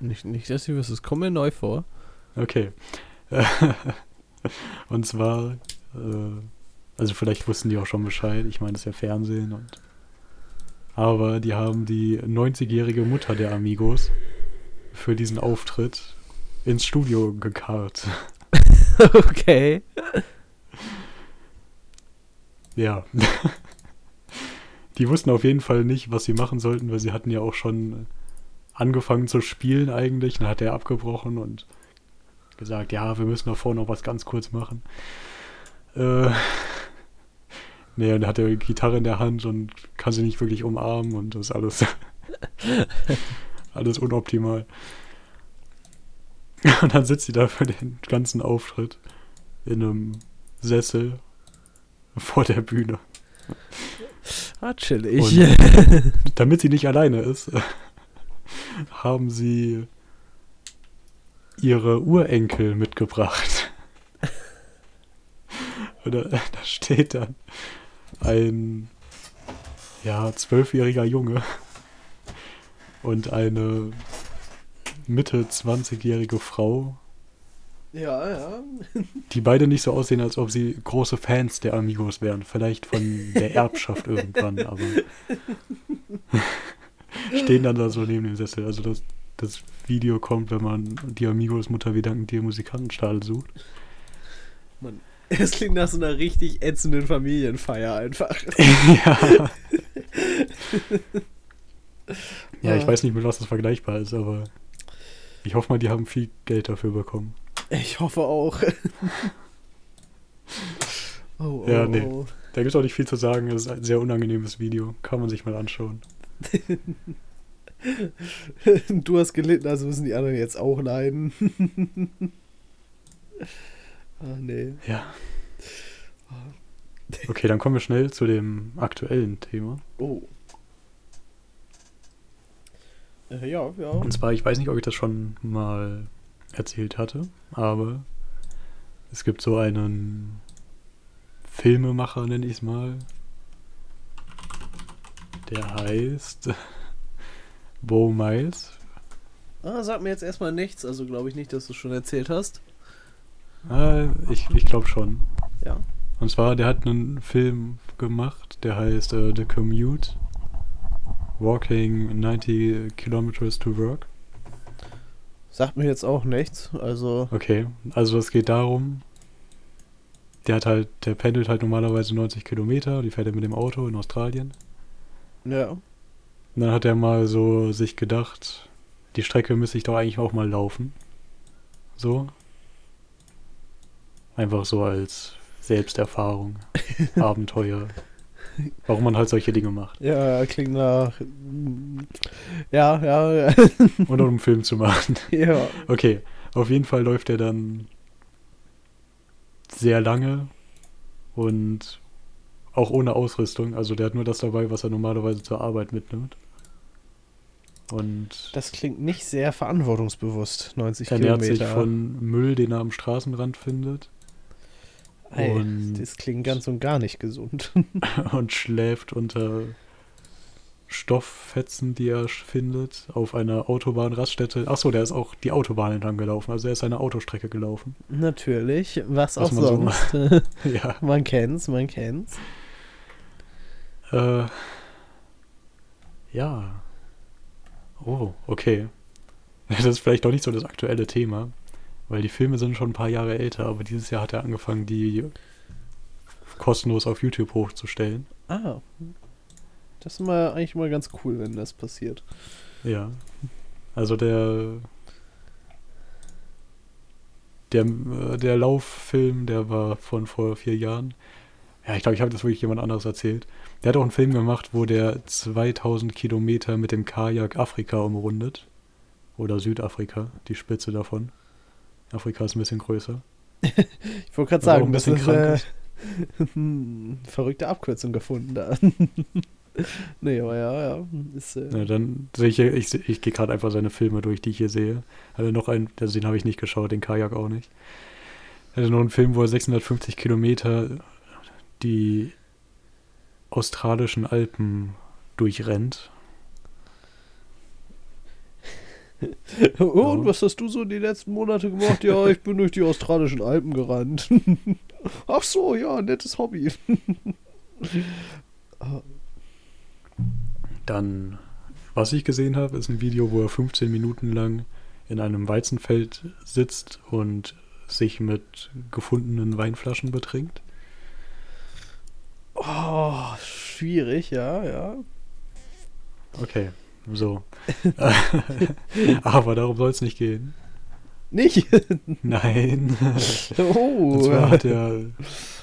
[SPEAKER 2] Nicht, nicht, dass ich wüsste, es kommt mir neu vor.
[SPEAKER 1] Okay. und zwar, äh, also vielleicht wussten die auch schon Bescheid. Ich meine, das ist ja Fernsehen und. Aber die haben die 90-jährige Mutter der Amigos für diesen Auftritt ins Studio gekarrt.
[SPEAKER 2] okay.
[SPEAKER 1] Ja. Die wussten auf jeden Fall nicht, was sie machen sollten, weil sie hatten ja auch schon angefangen zu spielen eigentlich. Dann hat er abgebrochen und gesagt, ja, wir müssen davor noch was ganz kurz machen. Äh, nee, und hat er die Gitarre in der Hand und kann sie nicht wirklich umarmen und das ist alles, alles unoptimal. Und dann sitzt sie da für den ganzen Auftritt in einem Sessel vor der Bühne.
[SPEAKER 2] Ah, chillig.
[SPEAKER 1] Und damit sie nicht alleine ist, haben sie ihre Urenkel mitgebracht. Und da, da steht dann ein ja, zwölfjähriger Junge und eine Mitte 20-jährige Frau,
[SPEAKER 2] Ja, ja.
[SPEAKER 1] die beide nicht so aussehen, als ob sie große Fans der Amigos wären. Vielleicht von der Erbschaft irgendwann, aber stehen dann da so neben dem Sessel. Also das, das Video kommt, wenn man die Amigos Mutter wie danken dir Musikantenstadel sucht.
[SPEAKER 2] Mann. Es klingt nach so einer richtig ätzenden Familienfeier einfach.
[SPEAKER 1] ja. ja, ich
[SPEAKER 2] Ah.
[SPEAKER 1] weiß nicht, mit was das vergleichbar ist, aber ich hoffe mal, die haben viel Geld dafür bekommen.
[SPEAKER 2] Ich hoffe auch. oh, oh,
[SPEAKER 1] Ja, nee.
[SPEAKER 2] oh.
[SPEAKER 1] Da gibt es auch nicht viel zu sagen. Es ist ein sehr unangenehmes Video. Kann man sich mal anschauen.
[SPEAKER 2] Du hast gelitten, also müssen die anderen jetzt auch leiden. ah, nee.
[SPEAKER 1] Ja. Okay, dann kommen wir schnell zu dem aktuellen Thema.
[SPEAKER 2] Oh. Äh, ja, ja.
[SPEAKER 1] Und zwar, ich weiß nicht, ob ich das schon mal erzählt hatte, aber es gibt so einen Filmemacher, nenne ich es mal. Der heißt Bo Miles.
[SPEAKER 2] Ah, sag mir jetzt erstmal nichts, also glaube ich nicht, dass du es schon erzählt hast.
[SPEAKER 1] Ah, ich ich glaube schon.
[SPEAKER 2] Ja.
[SPEAKER 1] Und zwar, der hat einen Film gemacht, der heißt äh, The Commute. Walking 90 Kilometers to Work.
[SPEAKER 2] Sagt mir jetzt auch nichts, also.
[SPEAKER 1] Okay, also es geht darum, der hat halt, der pendelt halt normalerweise 90 Kilometer, die fährt er mit dem Auto in Australien.
[SPEAKER 2] Ja.
[SPEAKER 1] Und dann hat er mal so sich gedacht, die Strecke müsste ich doch eigentlich auch mal laufen. So. Einfach so als Selbsterfahrung, Abenteuer. Warum man halt solche Dinge macht.
[SPEAKER 2] Ja, klingt nach. Ja, ja, ja.
[SPEAKER 1] Und um einen Film zu machen.
[SPEAKER 2] ja.
[SPEAKER 1] Okay, auf jeden Fall läuft er dann sehr lange und auch ohne Ausrüstung. Also der hat nur das dabei, was er normalerweise zur Arbeit mitnimmt. Und
[SPEAKER 2] Das klingt nicht sehr verantwortungsbewusst, 90
[SPEAKER 1] ernährt
[SPEAKER 2] Kilometer.
[SPEAKER 1] sich von Müll, den er am Straßenrand findet.
[SPEAKER 2] Ey,
[SPEAKER 1] und-
[SPEAKER 2] das klingt ganz und gar nicht gesund.
[SPEAKER 1] und schläft unter Stofffetzen, die er findet, auf einer Autobahnraststätte. Achso, der ist auch die Autobahn entlang gelaufen. Also er ist eine Autostrecke gelaufen.
[SPEAKER 2] Natürlich, was,
[SPEAKER 1] Was
[SPEAKER 2] auch
[SPEAKER 1] man so
[SPEAKER 2] sonst.
[SPEAKER 1] ja.
[SPEAKER 2] man kennt's, man kennt's.
[SPEAKER 1] Äh, ja. Oh, okay. Das ist vielleicht doch nicht so das aktuelle Thema, weil die Filme sind schon ein paar Jahre älter, aber dieses Jahr hat er angefangen, die kostenlos auf YouTube hochzustellen.
[SPEAKER 2] Ah. Das ist mal eigentlich mal ganz cool, wenn das passiert.
[SPEAKER 1] Ja. Also der der, äh, der Lauffilm, der war von vor vier Jahren. Ja, ich glaube, ich habe das wirklich jemand anderes erzählt. Der hat auch einen Film gemacht, wo der 2000 Kilometer mit dem Kajak Afrika umrundet. Oder Südafrika, die Spitze davon. Afrika ist ein bisschen größer.
[SPEAKER 2] Ich wollte gerade sagen,
[SPEAKER 1] ein
[SPEAKER 2] das
[SPEAKER 1] bisschen
[SPEAKER 2] ist
[SPEAKER 1] krank
[SPEAKER 2] äh, verrückte Abkürzung gefunden da. nee, aber ja, ja. Ist, äh,
[SPEAKER 1] Ja, dann sehe ich, ich, ich gehe gerade einfach seine Filme durch, die ich hier sehe. Also noch einen, also den habe ich nicht geschaut, den Kajak auch nicht. Hatte noch einen Film, wo er 650 Kilometer die australischen Alpen durchrennt.
[SPEAKER 2] Und was hast du so die letzten Monate gemacht? Ja, ich bin durch die australischen Alpen gerannt. Ach so, ja, nettes Hobby.
[SPEAKER 1] Dann, was ich gesehen habe, ist ein Video, wo er 15 Minuten lang in einem Weizenfeld sitzt und sich mit gefundenen Weinflaschen betrinkt.
[SPEAKER 2] oh, schwierig, ja, ja.
[SPEAKER 1] Okay, so. Aber darum soll es nicht gehen.
[SPEAKER 2] Nicht?
[SPEAKER 1] Nein.
[SPEAKER 2] oh.
[SPEAKER 1] Und zwar hat er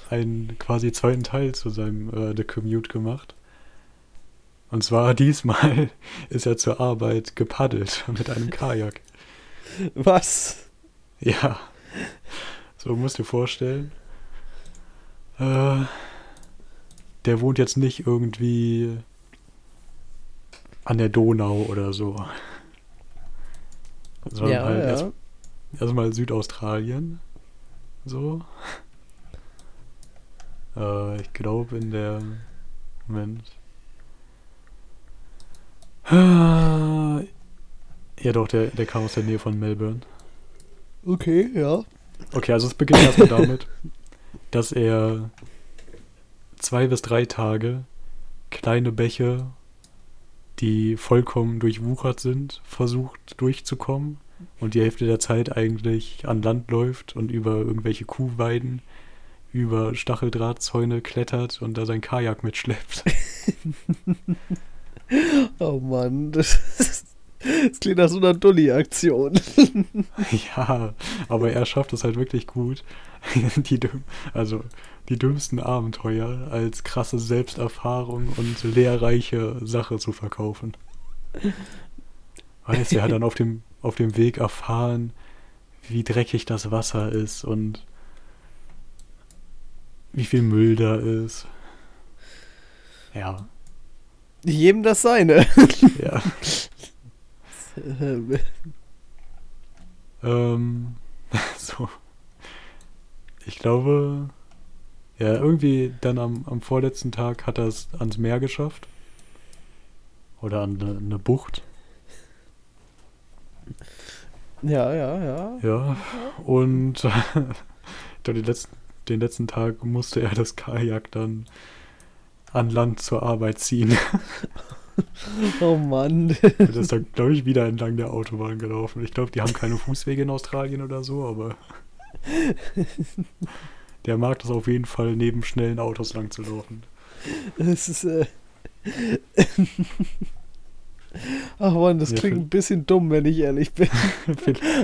[SPEAKER 1] einen quasi zweiten Teil zu seinem äh, The Commute gemacht. Und zwar diesmal ist er zur Arbeit gepaddelt mit einem Kajak.
[SPEAKER 2] Was?
[SPEAKER 1] Ja. So musst du dir vorstellen. Äh, der wohnt jetzt nicht irgendwie an der Donau oder so. Sondern
[SPEAKER 2] Ja,
[SPEAKER 1] halt
[SPEAKER 2] ja.
[SPEAKER 1] erst, erstmal Südaustralien. So. Äh, ich glaube in der. Moment. Ah, Ja doch, der, der kam aus der Nähe von Melbourne.
[SPEAKER 2] Okay, ja.
[SPEAKER 1] Okay, also es beginnt erstmal damit, dass er zwei bis drei Tage kleine Bäche, die vollkommen durchwuchert sind, versucht durchzukommen und die Hälfte der Zeit eigentlich an Land läuft und über irgendwelche Kuhweiden, über Stacheldrahtzäune klettert und da sein Kajak mitschleppt.
[SPEAKER 2] Oh Mann, das, das klingt nach so einer Dulli-Aktion.
[SPEAKER 1] Ja, aber er schafft es halt wirklich gut, die, also die dümmsten Abenteuer als krasse Selbsterfahrung und lehrreiche Sache zu verkaufen. Weißt du, er hat dann auf dem, auf dem Weg erfahren, wie dreckig das Wasser ist und wie viel Müll da ist. Ja,
[SPEAKER 2] Jedem das seine.
[SPEAKER 1] ja. Ähm, so. Ich glaube, ja, irgendwie dann am, am vorletzten Tag hat er es ans Meer geschafft. Oder an eine, eine Bucht.
[SPEAKER 2] ja, ja, ja.
[SPEAKER 1] Ja. Und ich glaube, den letzten, den letzten Tag musste er das Kajak dann an Land zur Arbeit ziehen.
[SPEAKER 2] Oh Mann.
[SPEAKER 1] Und ist dann, glaube ich, wieder entlang der Autobahn gelaufen. Ich glaube, die haben keine Fußwege in Australien oder so, aber der mag das auf jeden Fall, neben schnellen Autos lang zu laufen.
[SPEAKER 2] Das ist, äh. Ach man, das
[SPEAKER 1] Ja,
[SPEAKER 2] klingt ein bisschen dumm, wenn ich ehrlich bin.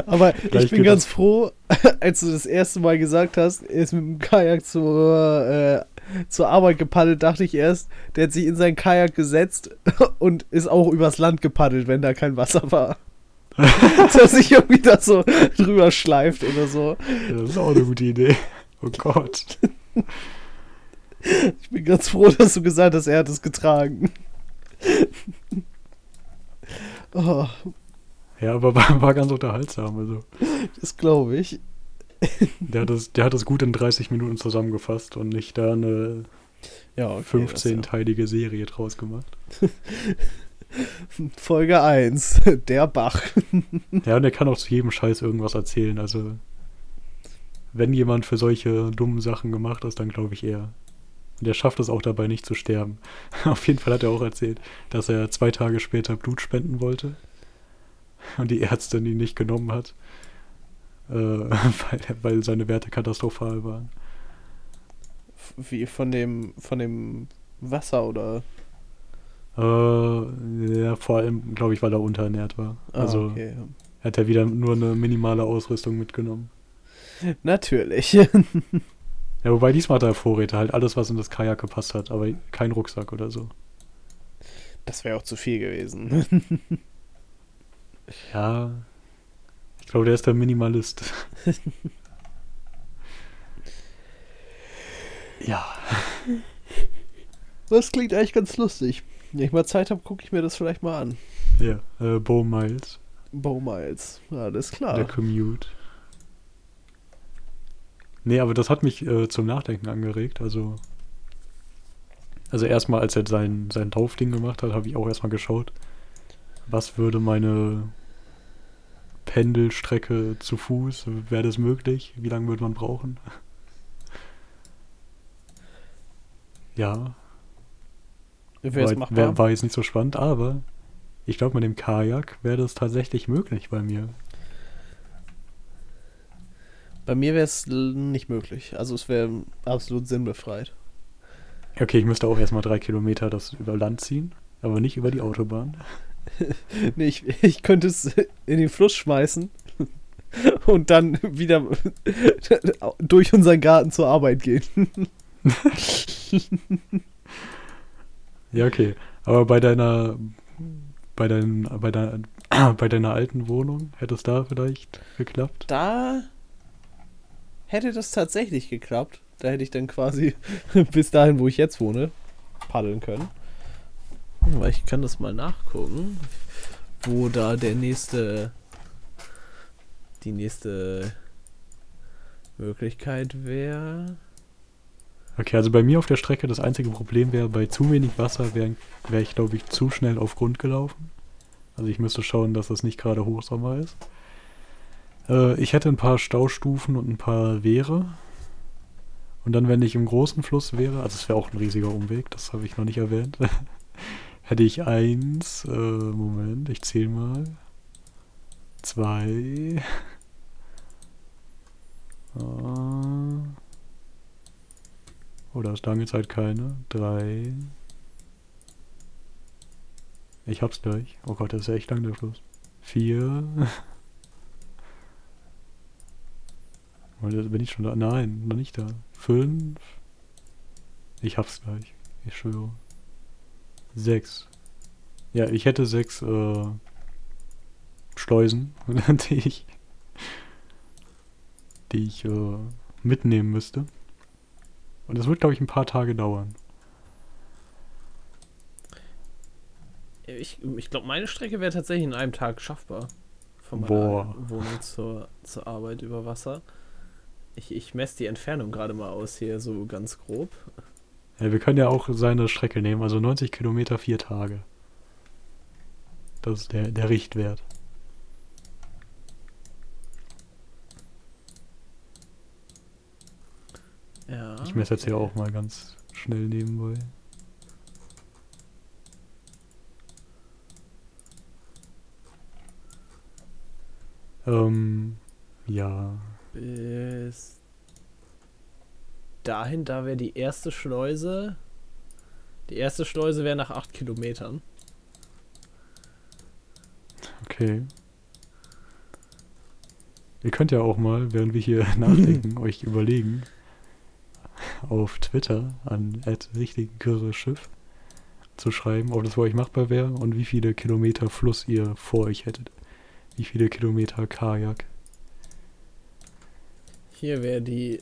[SPEAKER 2] Aber ich bin ganz
[SPEAKER 1] das-
[SPEAKER 2] froh, als du das erste Mal gesagt hast, er ist mit dem Kajak zur, äh, zur Arbeit gepaddelt, dachte ich erst, der hat sich in sein Kajak gesetzt und ist auch übers Land gepaddelt, wenn da kein Wasser war. Dass er sich irgendwie da so drüber schleift oder so.
[SPEAKER 1] Ja, das ist auch eine gute Idee. Oh Gott.
[SPEAKER 2] Ich bin ganz froh, dass du gesagt hast, er hat es getragen. Oh,
[SPEAKER 1] Ja, aber war, war ganz unterhaltsam. Also,
[SPEAKER 2] das glaube ich.
[SPEAKER 1] der hat, es, der hat es gut in 30 Minuten zusammengefasst und nicht da eine
[SPEAKER 2] Ja, okay, das ist
[SPEAKER 1] 15-teilige Serie draus gemacht.
[SPEAKER 2] ja. Folge 1, der Bach.
[SPEAKER 1] Ja, und er kann auch zu jedem Scheiß irgendwas erzählen. Also, wenn jemand für solche dummen Sachen gemacht ist, dann glaube ich er. Und er schafft es auch dabei nicht zu sterben. Auf jeden Fall hat er auch erzählt, dass er zwei Tage später Blut spenden wollte. Und die Ärztin ihn nicht genommen hat. Äh, weil, weil seine Werte katastrophal waren.
[SPEAKER 2] Wie von dem, von dem Wasser oder.
[SPEAKER 1] Äh, ja, vor allem, glaube ich, weil er unterernährt war.
[SPEAKER 2] Ah,
[SPEAKER 1] also
[SPEAKER 2] okay.
[SPEAKER 1] hat er wieder nur eine minimale Ausrüstung mitgenommen.
[SPEAKER 2] Natürlich.
[SPEAKER 1] Ja, wobei diesmal hat er Vorräte, halt alles, was in das Kajak gepasst hat, aber kein Rucksack oder so.
[SPEAKER 2] Das wäre auch zu viel gewesen.
[SPEAKER 1] Ja, glaube, der ist der Minimalist. ja,
[SPEAKER 2] Das klingt eigentlich ganz lustig. Wenn ich mal Zeit habe, gucke ich mir das vielleicht mal an.
[SPEAKER 1] ja, äh, Bo Miles,
[SPEAKER 2] Bow Miles. Alles klar.
[SPEAKER 1] der Commute. Nee, aber das hat mich äh, zum Nachdenken angeregt, also also erstmal, als er sein, sein Laufding gemacht hat, habe ich auch erstmal geschaut, was würde meine Pendelstrecke zu Fuß, wäre das möglich? Wie lange würde man brauchen? Ja,
[SPEAKER 2] Wäre
[SPEAKER 1] wär, war jetzt nicht so spannend, aber ich glaube, mit dem Kajak wäre das tatsächlich möglich bei mir.
[SPEAKER 2] Bei mir wäre es nicht möglich. Also es wäre absolut sinnbefreit.
[SPEAKER 1] Okay, ich müsste auch erstmal drei Kilometer das über Land ziehen, aber nicht über die Autobahn.
[SPEAKER 2] Nee, ich, ich könnte es in den Fluss schmeißen und dann wieder durch unseren Garten zur Arbeit gehen.
[SPEAKER 1] Ja, okay. Aber bei deiner bei dein, bei deiner bei deiner alten Wohnung hätte es da vielleicht geklappt?
[SPEAKER 2] Da hätte das tatsächlich geklappt. Da hätte ich dann quasi bis dahin, wo ich jetzt wohne, paddeln können. Aber ich kann das mal nachgucken, wo da der nächste die nächste Möglichkeit wäre.
[SPEAKER 1] Okay, also bei mir auf der Strecke das einzige Problem wäre, bei zu wenig Wasser wäre wär ich, glaube ich, zu schnell auf Grund gelaufen. Also ich müsste schauen, dass das nicht gerade Hochsommer ist. Äh, ich hätte ein paar Staustufen und ein paar Wehre. Und dann, wenn ich im großen Fluss wäre, also es wäre auch ein riesiger Umweg, das habe ich noch nicht erwähnt, hätte ich eins, äh, Moment, ich zähle mal, zwei, äh, oder ist lange Zeit keine, drei, ich hab's gleich, oh Gott, das ist echt lang der Fluss, vier, bin ich schon da? Nein, noch nicht da. Fünf. Ich hab's gleich. Ich schwöre. Sechs. Ja, ich hätte sechs äh, Schleusen, die ich, die ich äh, mitnehmen müsste. Und das wird, glaube ich, ein paar Tage dauern.
[SPEAKER 2] Ich, ich glaube, meine Strecke wäre tatsächlich in einem Tag schaffbar. Von meiner
[SPEAKER 1] Boah.
[SPEAKER 2] Wohnung zur, zur Arbeit über Wasser. Ich, ich messe die Entfernung gerade mal aus hier, so ganz grob.
[SPEAKER 1] Ja, wir können ja auch seine Strecke nehmen, also 90 Kilometer, vier Tage. Das ist der, der Richtwert.
[SPEAKER 2] Ja.
[SPEAKER 1] Ich messe jetzt hier auch mal ganz schnell nebenbei. Ähm, ja.
[SPEAKER 2] Bis dahin, da wäre die erste Schleuse. Die erste Schleuse wäre nach 8 Kilometern.
[SPEAKER 1] Okay. Ihr könnt ja auch mal, während wir hier nachdenken, euch überlegen, auf Twitter an Schiff zu schreiben, ob das für euch machbar wäre und wie viele Kilometer Fluss ihr vor euch hättet. Wie viele Kilometer Kajak.
[SPEAKER 2] Hier wäre die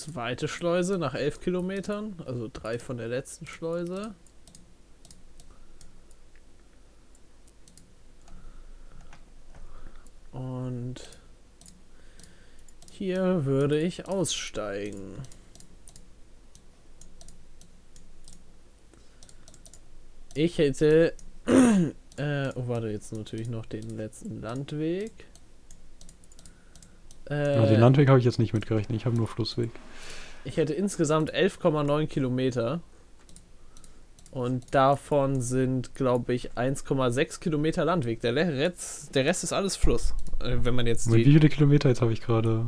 [SPEAKER 2] zweite Schleuse nach 11 Kilometern, also drei von der letzten Schleuse. Und hier würde ich aussteigen. Ich hätte. äh, oh, warte, jetzt natürlich noch den letzten Landweg. Äh,
[SPEAKER 1] Ja, den Landweg habe ich jetzt nicht mitgerechnet, ich habe nur Flussweg.
[SPEAKER 2] ich hätte insgesamt 11,9 Kilometer. Und davon sind, glaube ich, 1,6 Kilometer Landweg. Der Rest, der Rest ist alles Fluss. Äh, wenn man jetzt
[SPEAKER 1] Wie viele Kilometer jetzt habe ich gerade?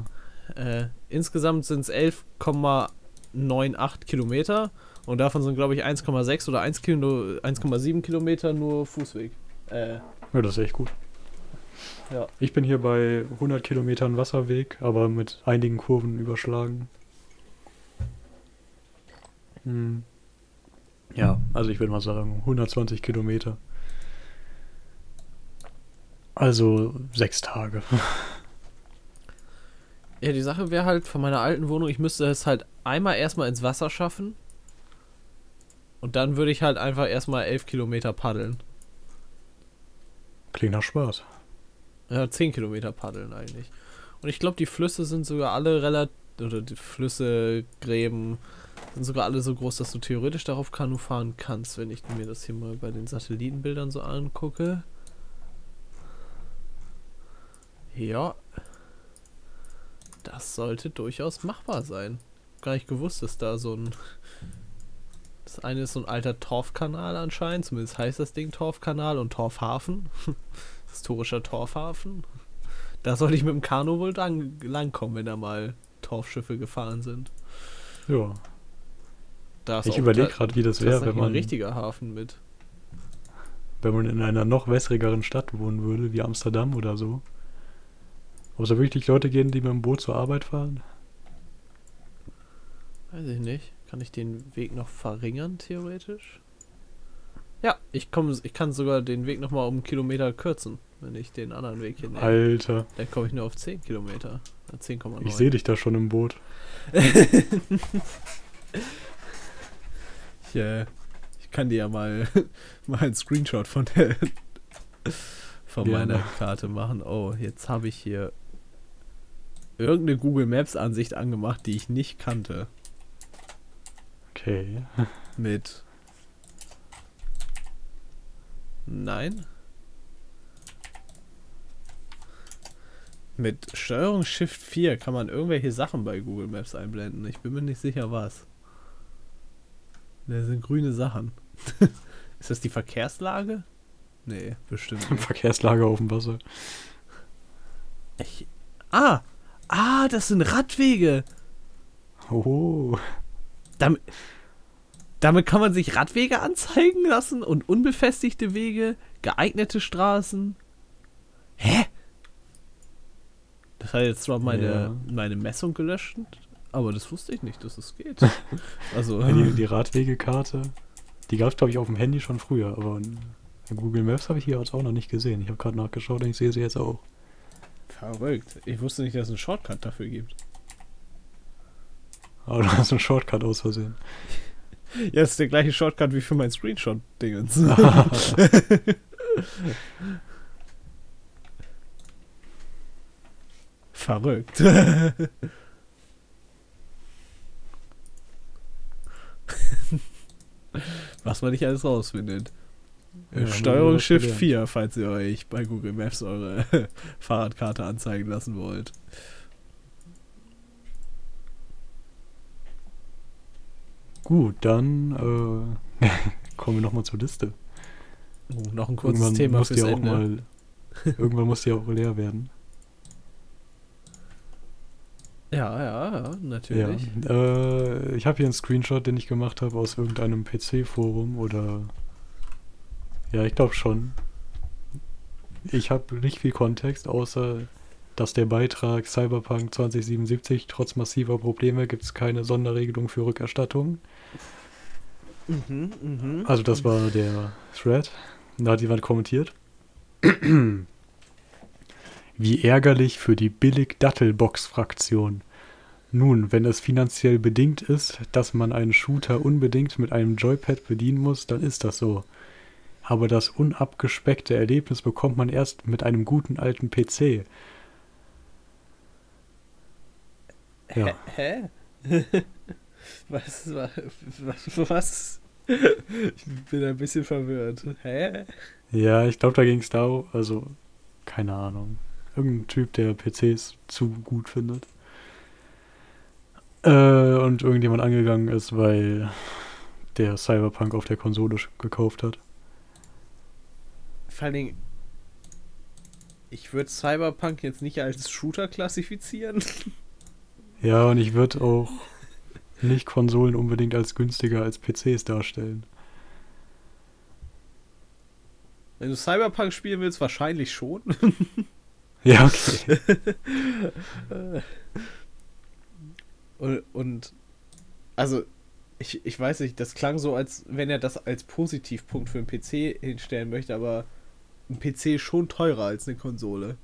[SPEAKER 2] äh, insgesamt sind es 11,98 Kilometer. Und davon sind, glaube ich, 1,6 oder 1 Kilo, 1,7 Kilometer nur Fußweg. Äh,
[SPEAKER 1] Ja, das ist echt gut.
[SPEAKER 2] Ja.
[SPEAKER 1] Ich bin hier bei 100 Kilometern Wasserweg, aber mit einigen Kurven überschlagen. Hm. Ja, also ich würde mal sagen 120 Kilometer. Also sechs Tage.
[SPEAKER 2] Ja, die Sache wäre halt von meiner alten Wohnung, ich müsste es halt einmal erstmal ins Wasser schaffen. Und dann würde ich halt einfach erstmal 11 Kilometer paddeln.
[SPEAKER 1] Klingt nach Spaß.
[SPEAKER 2] Ja, 10 Kilometer paddeln eigentlich. Und ich glaube, die Flüsse sind sogar alle relativ. Oder die Flüsse, Gräben sind sogar alle so groß, dass du theoretisch darauf Kanu fahren kannst, wenn ich mir das hier mal bei den Satellitenbildern so angucke. Ja. Das sollte durchaus machbar sein. Gar nicht gewusst, dass da so ein. Das eine ist so ein alter Torfkanal anscheinend, zumindest heißt das Ding Torfkanal und Torfhafen. Historischer Torfhafen. Da sollte ich mit dem Kanu wohl lang, langkommen, wenn da mal Torfschiffe gefahren sind.
[SPEAKER 1] Ja. Ich überlege gerade, wie das wäre, wenn
[SPEAKER 2] ein
[SPEAKER 1] man,
[SPEAKER 2] richtiger Hafen mit.
[SPEAKER 1] wenn man in einer noch wässrigeren Stadt wohnen würde, wie Amsterdam oder so. Ob es da wirklich Leute gehen, die mit dem Boot zur Arbeit fahren?
[SPEAKER 2] Weiß ich nicht. Kann ich den Weg noch verringern, theoretisch? Ja, ich, komm, ich kann sogar den Weg nochmal um einen Kilometer kürzen, wenn ich den anderen Weg hier nehme.
[SPEAKER 1] Alter,
[SPEAKER 2] Dann komme ich nur auf 10 Kilometer. Äh, 10,9.
[SPEAKER 1] ich sehe dich da schon im Boot.
[SPEAKER 2] Ich, äh, ich kann dir ja mal, mal einen Screenshot von der, von
[SPEAKER 1] Gerne.
[SPEAKER 2] meiner Karte machen. Oh, jetzt habe ich hier irgendeine Google Maps Ansicht angemacht, die ich nicht kannte.
[SPEAKER 1] Okay.
[SPEAKER 2] Mit. Nein. Mit Steuerung Shift 4 kann man irgendwelche Sachen bei Google Maps einblenden. Ich bin mir nicht sicher was. Da sind grüne Sachen. Ist das die Verkehrslage? Nee, bestimmt nicht.
[SPEAKER 1] Verkehrslager auf dem Wasser.
[SPEAKER 2] Ich, ah! Ah, das sind Radwege!
[SPEAKER 1] Oh.
[SPEAKER 2] Damit, damit kann man sich Radwege anzeigen lassen und unbefestigte Wege, geeignete Straßen. Hä? Das hat jetzt zwar meine,
[SPEAKER 1] Ja.
[SPEAKER 2] meine Messung gelöscht, aber das wusste ich nicht, dass es geht. Also,
[SPEAKER 1] die, die Radwegekarte, die gab es, glaube ich, auf dem Handy schon früher, aber Google Maps habe ich hier jetzt auch noch nicht gesehen. Ich habe gerade nachgeschaut und ich sehe sie jetzt auch.
[SPEAKER 2] verrückt. Ich wusste nicht, dass es einen Shortcut dafür gibt.
[SPEAKER 1] Aber du hast einen Shortcut aus Versehen.
[SPEAKER 2] Ja, das ist der gleiche Shortcut wie für mein Screenshot-Dingens. Verrückt. Was man nicht alles rausfindet.
[SPEAKER 1] Ja,
[SPEAKER 2] Steuerung Shift
[SPEAKER 1] gelernt.
[SPEAKER 2] 4, falls ihr euch bei Google Maps eure Fahrradkarte anzeigen lassen wollt.
[SPEAKER 1] Gut, dann äh, kommen wir nochmal zur Liste.
[SPEAKER 2] Oh, noch ein kurzes
[SPEAKER 1] Irgendwann
[SPEAKER 2] Thema
[SPEAKER 1] muss
[SPEAKER 2] fürs
[SPEAKER 1] auch
[SPEAKER 2] Ende.
[SPEAKER 1] mal, irgendwann muss die auch leer werden.
[SPEAKER 2] Ja, ja, ja, natürlich.
[SPEAKER 1] Ja, äh, ich habe hier einen Screenshot, den ich gemacht habe aus irgendeinem PC-Forum oder ja, ich glaube schon. Ich habe nicht viel Kontext, außer dass der Beitrag Cyberpunk 2077 trotz massiver Probleme gibt es keine Sonderregelung für Rückerstattung.
[SPEAKER 2] Mhm, mhm.
[SPEAKER 1] Also das war der Thread. Da hat jemand kommentiert. Wie ärgerlich für die Billig-Dattelbox-Fraktion. Nun, wenn es finanziell bedingt ist, dass man einen Shooter unbedingt mit einem Joypad bedienen muss, dann ist das so. Aber das unabgespeckte Erlebnis bekommt man erst mit einem guten alten PC. Ja,
[SPEAKER 2] Hä? was, was, was, was? Ich bin ein bisschen verwirrt. Hä?
[SPEAKER 1] ja ich glaube, da ging es darum, also, keine Ahnung. Irgendein Typ, der PCs zu gut findet. Äh, und irgendjemand angegangen ist, weil der Cyberpunk auf der Konsole gekauft hat.
[SPEAKER 2] Vor allen Dingen, ich würde Cyberpunk jetzt nicht als Shooter klassifizieren.
[SPEAKER 1] Ja, und ich würde auch nicht Konsolen unbedingt als günstiger als PCs darstellen.
[SPEAKER 2] Wenn du Cyberpunk spielen willst, wahrscheinlich schon.
[SPEAKER 1] Ja, okay.
[SPEAKER 2] Und, und also, ich, ich weiß nicht, das klang so, als wenn er das als Positivpunkt für einen PC hinstellen möchte, aber ein PC ist schon teurer als eine Konsole.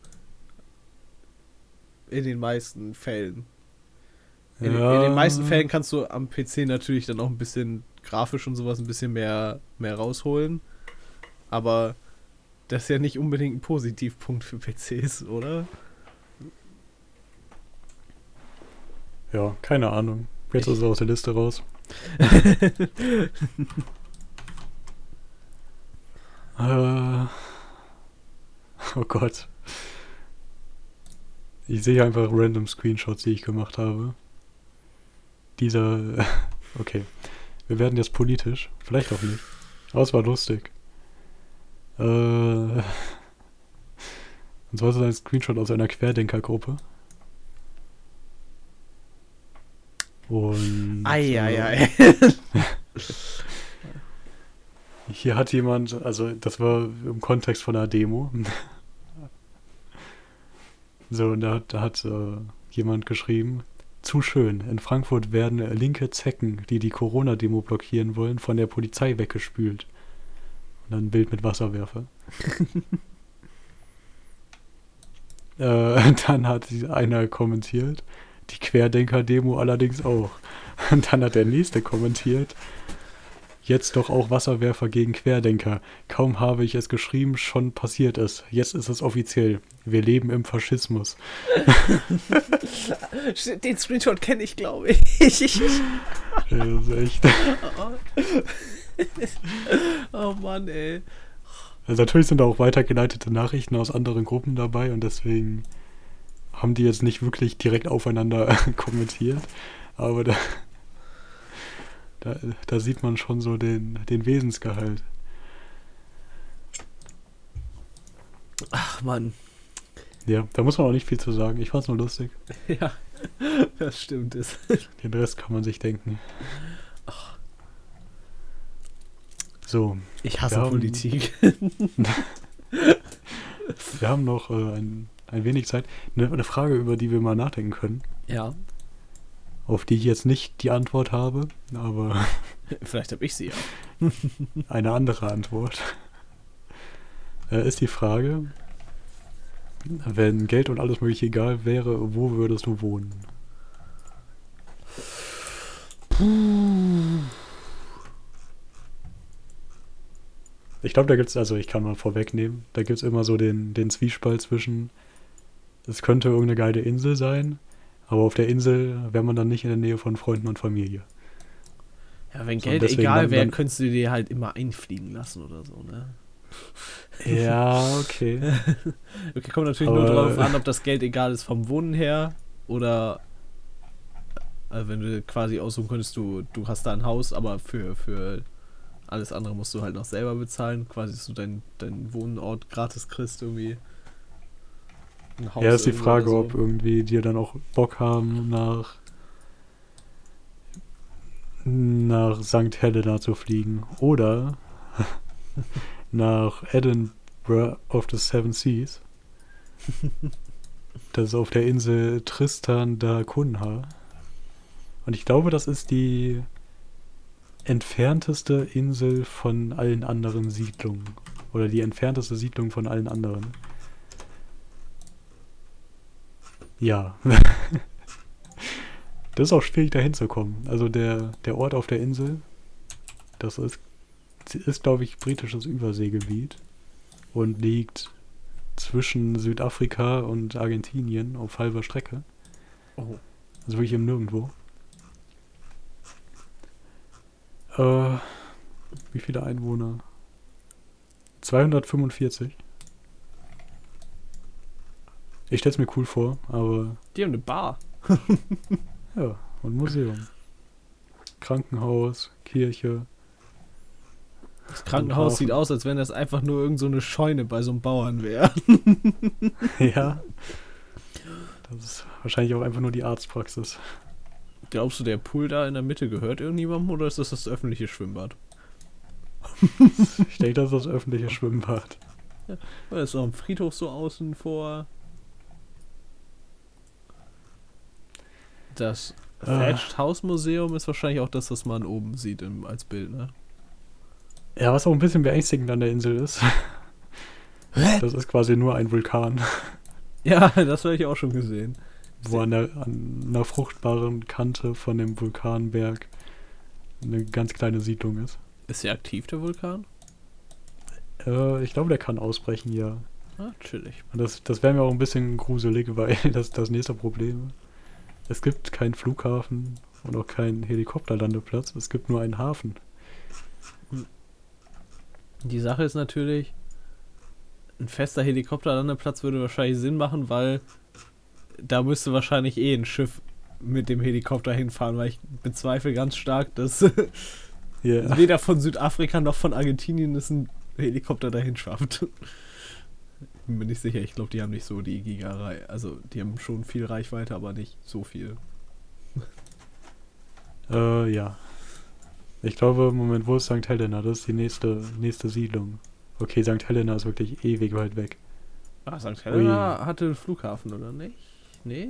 [SPEAKER 2] In den meisten Fällen. In, in den meisten Fällen kannst du am PC natürlich dann auch ein bisschen grafisch und sowas ein bisschen mehr, mehr rausholen. Aber das ist ja nicht unbedingt ein Positivpunkt für PCs, oder?
[SPEAKER 1] Ja, keine Ahnung. Jetzt
[SPEAKER 2] Ich-
[SPEAKER 1] ist er aus der Liste raus. äh, oh Gott. Ich sehe einfach random Screenshots, die ich gemacht habe. Dieser. Okay. Wir werden jetzt politisch. Vielleicht auch nicht. Aber es war lustig. Äh. Und zwar ist es ein Screenshot aus einer Querdenkergruppe. Und. äh,
[SPEAKER 2] Eieiei.
[SPEAKER 1] Hier hat jemand, also das war im Kontext von einer Demo. so, und da, hat- da hat äh, jemand geschrieben, zu schön, in Frankfurt werden linke Zecken, die die Corona-Demo blockieren wollen, von der Polizei weggespült. Und dann ein Bild mit Wasserwerfer. äh, dann hat einer kommentiert, die Querdenker-Demo allerdings auch. Und dann hat der nächste kommentiert, Jetzt doch auch Wasserwerfer gegen Querdenker. Kaum habe ich es geschrieben, schon passiert es. Jetzt ist es offiziell. Wir leben im Faschismus.
[SPEAKER 2] Den Screenshot kenne ich, glaube ich.
[SPEAKER 1] Das ist echt.
[SPEAKER 2] oh Mann, ey.
[SPEAKER 1] Also natürlich sind da auch weitergeleitete Nachrichten aus anderen Gruppen dabei und deswegen haben die jetzt nicht wirklich direkt aufeinander kommentiert. Aber da, da, da sieht man schon so den, den Wesensgehalt.
[SPEAKER 2] Ach Mann.
[SPEAKER 1] Ja, da muss man auch nicht viel zu sagen. Ich fand's nur lustig.
[SPEAKER 2] Ja, das stimmt. Es.
[SPEAKER 1] Den Rest kann man sich denken. So,
[SPEAKER 2] Ich hasse
[SPEAKER 1] Wir haben-
[SPEAKER 2] Politik.
[SPEAKER 1] wir haben noch äh, ein, ein wenig Zeit. Eine, eine Frage, über die wir mal nachdenken können,
[SPEAKER 2] Ja,
[SPEAKER 1] auf die ich jetzt nicht die Antwort habe, aber
[SPEAKER 2] vielleicht habe ich sie ja.
[SPEAKER 1] eine andere Antwort. Äh, ist die Frage, wenn Geld und alles mögliche egal wäre, wo würdest du wohnen? Ich glaube, da gibt es, also ich kann mal vorwegnehmen, da gibt es immer so den, den Zwiespalt zwischen, es könnte irgendeine geile Insel sein, aber auf der Insel wäre man dann nicht in der Nähe von Freunden und Familie.
[SPEAKER 2] Ja, wenn
[SPEAKER 1] So,
[SPEAKER 2] Geld
[SPEAKER 1] deswegen
[SPEAKER 2] egal wäre, könntest du dir halt immer einfliegen lassen oder so, ne?
[SPEAKER 1] Ja, okay.
[SPEAKER 2] Okay, kommt natürlich nur
[SPEAKER 1] Aber-
[SPEAKER 2] darauf an, ob das Geld egal ist vom Wohnen her oder also wenn du quasi aussuchen könntest, du, du hast da ein Haus, aber für, für alles andere musst du halt noch selber bezahlen, quasi dass du deinen dein Wohnort gratis kriegst irgendwie. Ein Haus
[SPEAKER 1] Ja, ist die Frage,
[SPEAKER 2] oder
[SPEAKER 1] ob irgendwie die dann auch Bock haben, nach nach St. Helena zu fliegen oder nach Edinburgh of the Seven Seas. Das ist auf der Insel Tristan da Cunha. Und ich glaube, das ist die entfernteste Insel von allen anderen Siedlungen. Oder die entfernteste Siedlung von allen anderen. Ja. das ist auch schwierig dahin zu kommen. Also der, der Ort auf der Insel, das ist, ist glaube ich, britisches Überseegebiet und liegt zwischen Südafrika und Argentinien auf halber Strecke.
[SPEAKER 2] Oh.
[SPEAKER 1] Also wirklich im Nirgendwo. Äh, wie viele Einwohner? 245. Ich stell's mir cool vor, aber
[SPEAKER 2] Die haben eine Bar.
[SPEAKER 1] ja, und Museum. Krankenhaus, Kirche.
[SPEAKER 2] Das Krankenhaus sieht aus, als wenn das einfach nur irgend so eine Scheune bei so einem Bauern wäre.
[SPEAKER 1] ja. Das ist wahrscheinlich auch einfach nur die Arztpraxis.
[SPEAKER 2] Glaubst du, der Pool da in der Mitte gehört irgendjemandem oder ist das das öffentliche Schwimmbad?
[SPEAKER 1] Ich denke, das ist das öffentliche Schwimmbad.
[SPEAKER 2] Weil ist auch ein Friedhof so außen vor. Das
[SPEAKER 1] Ah.
[SPEAKER 2] Thatched House Museum ist wahrscheinlich auch das, was man oben sieht im, als Bild, ne?
[SPEAKER 1] Ja, was auch ein bisschen beängstigend an der Insel ist. Das ist quasi nur ein Vulkan,
[SPEAKER 2] Ja, das habe ich auch schon gesehen.
[SPEAKER 1] wo an, der, an einer fruchtbaren Kante von dem Vulkanberg eine ganz kleine Siedlung ist.
[SPEAKER 2] Ist der aktiv, der Vulkan?
[SPEAKER 1] Äh, ich glaube, der kann ausbrechen, ja.
[SPEAKER 2] Ah, chillig.
[SPEAKER 1] Und das, das wäre mir auch ein bisschen gruselig, weil das ist das nächste Problem. Es gibt keinen Flughafen und auch keinen Helikopterlandeplatz. Es gibt nur einen Hafen.
[SPEAKER 2] Die Sache ist natürlich, ein fester Helikopterlandeplatz würde wahrscheinlich Sinn machen, weil da müsste wahrscheinlich eh ein Schiff mit dem Helikopter hinfahren, weil ich bezweifle ganz stark, dass
[SPEAKER 1] Ja.
[SPEAKER 2] weder von Südafrika noch von Argentinien es ein Helikopter dahin schafft. Bin mir nicht sicher, ich glaube, die haben nicht so die Gigarei. Also, die haben schon viel Reichweite, aber nicht so viel.
[SPEAKER 1] Äh, ja. Ich glaube, Moment, wo ist St. Helena? Das ist die nächste, nächste Siedlung. Okay, St. Helena ist wirklich ewig weit weg.
[SPEAKER 2] Ah, St. Helena hatte einen Flughafen, oder nicht? Nee?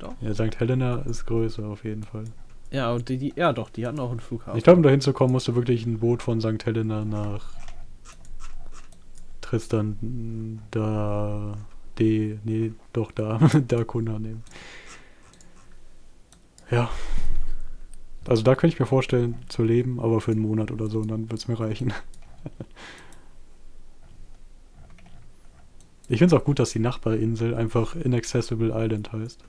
[SPEAKER 2] Doch?
[SPEAKER 1] Ja, St. Helena ist größer auf jeden Fall.
[SPEAKER 2] Ja, und die, die, ja doch, die hatten auch einen Flughafen.
[SPEAKER 1] Ich glaube, um da hinzukommen, musst du wirklich ein Boot von St. Helena nach Tristan da D, nee, doch da, da Kuna nehmen. Ja, Also da könnte ich mir vorstellen zu leben, aber für einen Monat oder so, und dann wird es mir reichen. Ich finde es auch gut, dass die Nachbarinsel einfach Inaccessible Island heißt.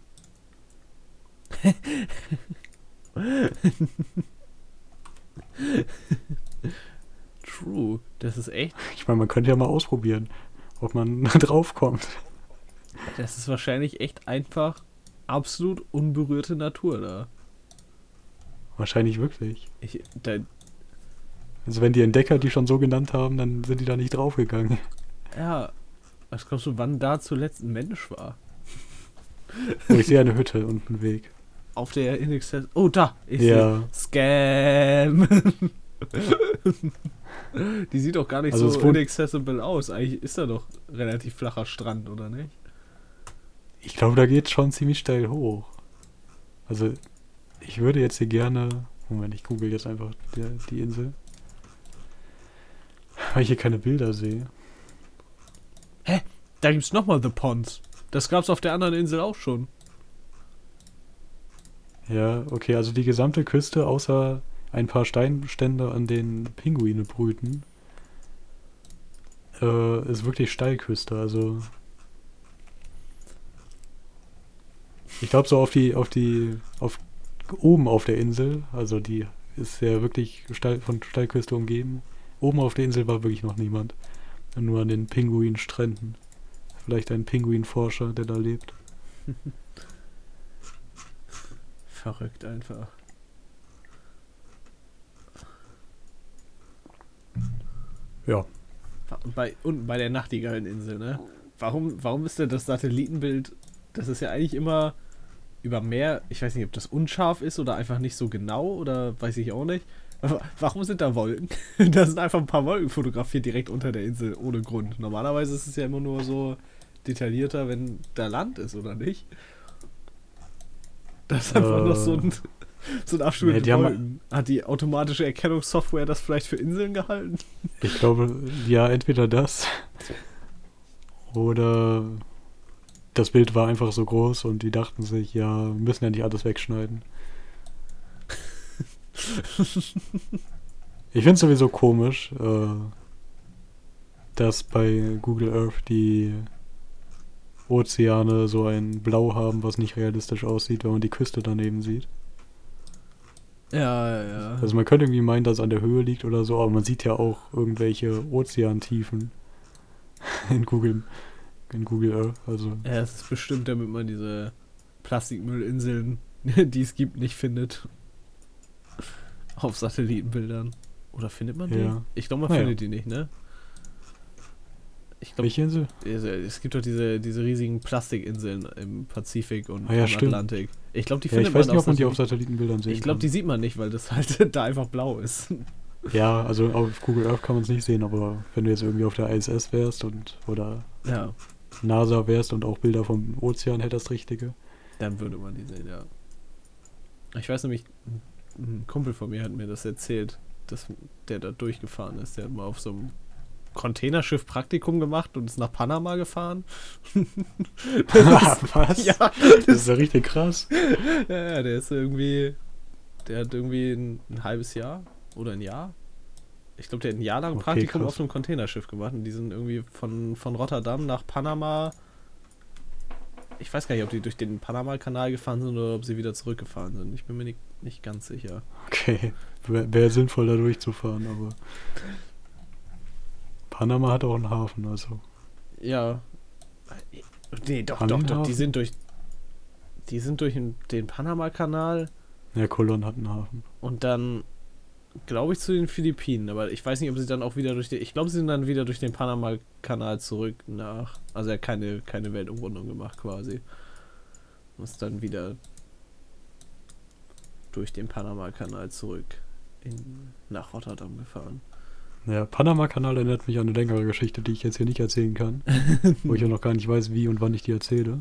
[SPEAKER 2] True, das ist echt.
[SPEAKER 1] Ich meine, man könnte ja mal ausprobieren, ob man draufkommt.
[SPEAKER 2] Das ist wahrscheinlich echt einfach absolut unberührte Natur da.
[SPEAKER 1] Wahrscheinlich wirklich.
[SPEAKER 2] Ich, da
[SPEAKER 1] Also wenn die Entdecker die schon so genannt haben, dann sind die da nicht draufgegangen.
[SPEAKER 2] ja, was glaubst du, wann da zuletzt ein Mensch war?
[SPEAKER 1] Oh, ich sehe eine Hütte und einen Weg.
[SPEAKER 2] Auf der Inaccessible. Oh, da! Ich
[SPEAKER 1] Ja.
[SPEAKER 2] sehe Scam! Die sieht doch gar nicht
[SPEAKER 1] Also
[SPEAKER 2] so inaccessible aus. Eigentlich ist da doch relativ flacher Strand, oder nicht?
[SPEAKER 1] Ich glaube, da geht schon ziemlich steil hoch. Also, ich würde jetzt hier gerne. Moment, ich google jetzt einfach die, die Insel. Weil ich hier keine Bilder sehe.
[SPEAKER 2] Da gibt's nochmal The Ponds. Das gab's auf der anderen Insel auch schon.
[SPEAKER 1] Ja, okay, also die gesamte Küste, außer ein paar Steinstände, an denen Pinguine brüten, äh, ist wirklich Steilküste. Also. Ich glaube, so auf die, auf die, auf oben auf der Insel, also die ist ja wirklich steil, von Steilküste umgeben. Oben auf der Insel war wirklich noch niemand. Nur an den Pinguinstränden. Vielleicht ein Pinguinforscher, der da lebt.
[SPEAKER 2] Verrückt einfach.
[SPEAKER 1] Ja.
[SPEAKER 2] Bei, unten bei der Nachtigalleninsel, ne? Warum, warum ist denn das Satellitenbild, das ist ja eigentlich immer über Meer, ich weiß nicht, ob das unscharf ist oder einfach nicht so genau oder weiß ich auch nicht. Aber warum sind da Wolken? da sind einfach ein paar Wolken fotografiert direkt unter der Insel, ohne Grund. Normalerweise ist es ja immer nur so detaillierter, wenn da Land ist, oder nicht? Das ist einfach
[SPEAKER 1] Äh.
[SPEAKER 2] noch so ein, so ein Abschnitt
[SPEAKER 1] Nee, haben-.
[SPEAKER 2] Hat die automatische Erkennungssoftware das vielleicht für Inseln gehalten?
[SPEAKER 1] Ich glaube, ja, entweder das oder das Bild war einfach so groß und die dachten sich, ja, wir müssen ja nicht alles wegschneiden. Ich finde es sowieso komisch, äh, dass bei Google Earth die Ozeane so ein Blau haben, was nicht realistisch aussieht, wenn man die Küste daneben sieht.
[SPEAKER 2] Ja, ja.
[SPEAKER 1] Also man könnte irgendwie meinen, dass es an der Höhe liegt oder so, aber man sieht ja auch irgendwelche Ozeantiefen in Google, in Google Earth. Also
[SPEAKER 2] Ja, es ist bestimmt, damit man diese Plastikmüllinseln, die es gibt, nicht findet. Auf Satellitenbildern. Oder findet man die?
[SPEAKER 1] Ja.
[SPEAKER 2] Ich glaube, man
[SPEAKER 1] Naja.
[SPEAKER 2] findet die nicht, ne? Ich glaube,
[SPEAKER 1] welche Insel?
[SPEAKER 2] es, gibt doch diese, diese riesigen Plastikinseln im Pazifik und
[SPEAKER 1] Ah ja,
[SPEAKER 2] im
[SPEAKER 1] stimmt.
[SPEAKER 2] Atlantik. Ich glaube, die
[SPEAKER 1] Ja,
[SPEAKER 2] findet
[SPEAKER 1] ich weiß
[SPEAKER 2] man
[SPEAKER 1] nicht, ob man die auf
[SPEAKER 2] Satellit-
[SPEAKER 1] Satellitenbildern sehen
[SPEAKER 2] Ich glaube, die sieht man nicht, weil das halt da einfach blau ist.
[SPEAKER 1] Ja, also auf Google Earth kann man es nicht sehen, aber wenn du jetzt irgendwie auf der ISS wärst und oder
[SPEAKER 2] Ja,
[SPEAKER 1] NASA wärst und auch Bilder vom Ozean hättest, richtige.
[SPEAKER 2] dann würde man die sehen, ja. Ich weiß nämlich, ein Kumpel von mir hat mir das erzählt, dass der da durchgefahren ist. Der hat mal auf so einem Containerschiff Praktikum gemacht und ist nach Panama gefahren.
[SPEAKER 1] Was?
[SPEAKER 2] ja,
[SPEAKER 1] Das ist ja richtig krass.
[SPEAKER 2] ja, ja, der ist irgendwie, der hat irgendwie ein, ein halbes Jahr oder ein Jahr. Ich glaube, der hat ein Jahr lang
[SPEAKER 1] Okay,
[SPEAKER 2] Praktikum
[SPEAKER 1] krass.
[SPEAKER 2] auf einem Containerschiff gemacht und die sind irgendwie von, von Rotterdam nach Panama. Ich weiß gar nicht, ob die durch den Panama-Kanal gefahren sind oder ob sie wieder zurückgefahren sind. Ich bin mir nicht, nicht ganz sicher.
[SPEAKER 1] Okay, wäre wär sinnvoll da durchzufahren, aber Panama hat auch einen Hafen, also.
[SPEAKER 2] Ja. Nee, doch, doch, doch. Die sind durch. Die sind durch den, Panama-Kanal
[SPEAKER 1] Ja, Colon hat einen Hafen.
[SPEAKER 2] und dann, glaube ich, zu den Philippinen. Aber ich weiß nicht, ob sie dann auch wieder durch den. Ich glaube, sie sind dann wieder durch den Panama-Kanal zurück nach. Also er hat keine, keine Weltumrundung gemacht quasi. Und ist dann wieder durch den Panama-Kanal zurück in, nach Rotterdam gefahren.
[SPEAKER 1] Ja, Panama-Kanal erinnert mich an eine längere Geschichte, die ich jetzt hier nicht erzählen kann, wo ich ja noch gar nicht weiß, wie und wann ich die erzähle.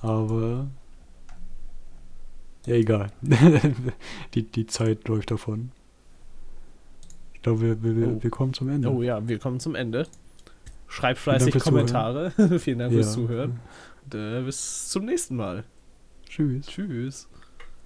[SPEAKER 1] Aber. Ja, egal. die, die Zeit läuft davon. Ich glaube, wir, wir, wir-
[SPEAKER 2] Oh.
[SPEAKER 1] wir kommen zum Ende.
[SPEAKER 2] Oh ja, wir kommen zum Ende. Schreibt fleißig Kommentare. Vielen Dank
[SPEAKER 1] Ja.
[SPEAKER 2] fürs Zuhören. Und, äh, bis zum nächsten Mal.
[SPEAKER 1] Tschüss.
[SPEAKER 2] Tschüss.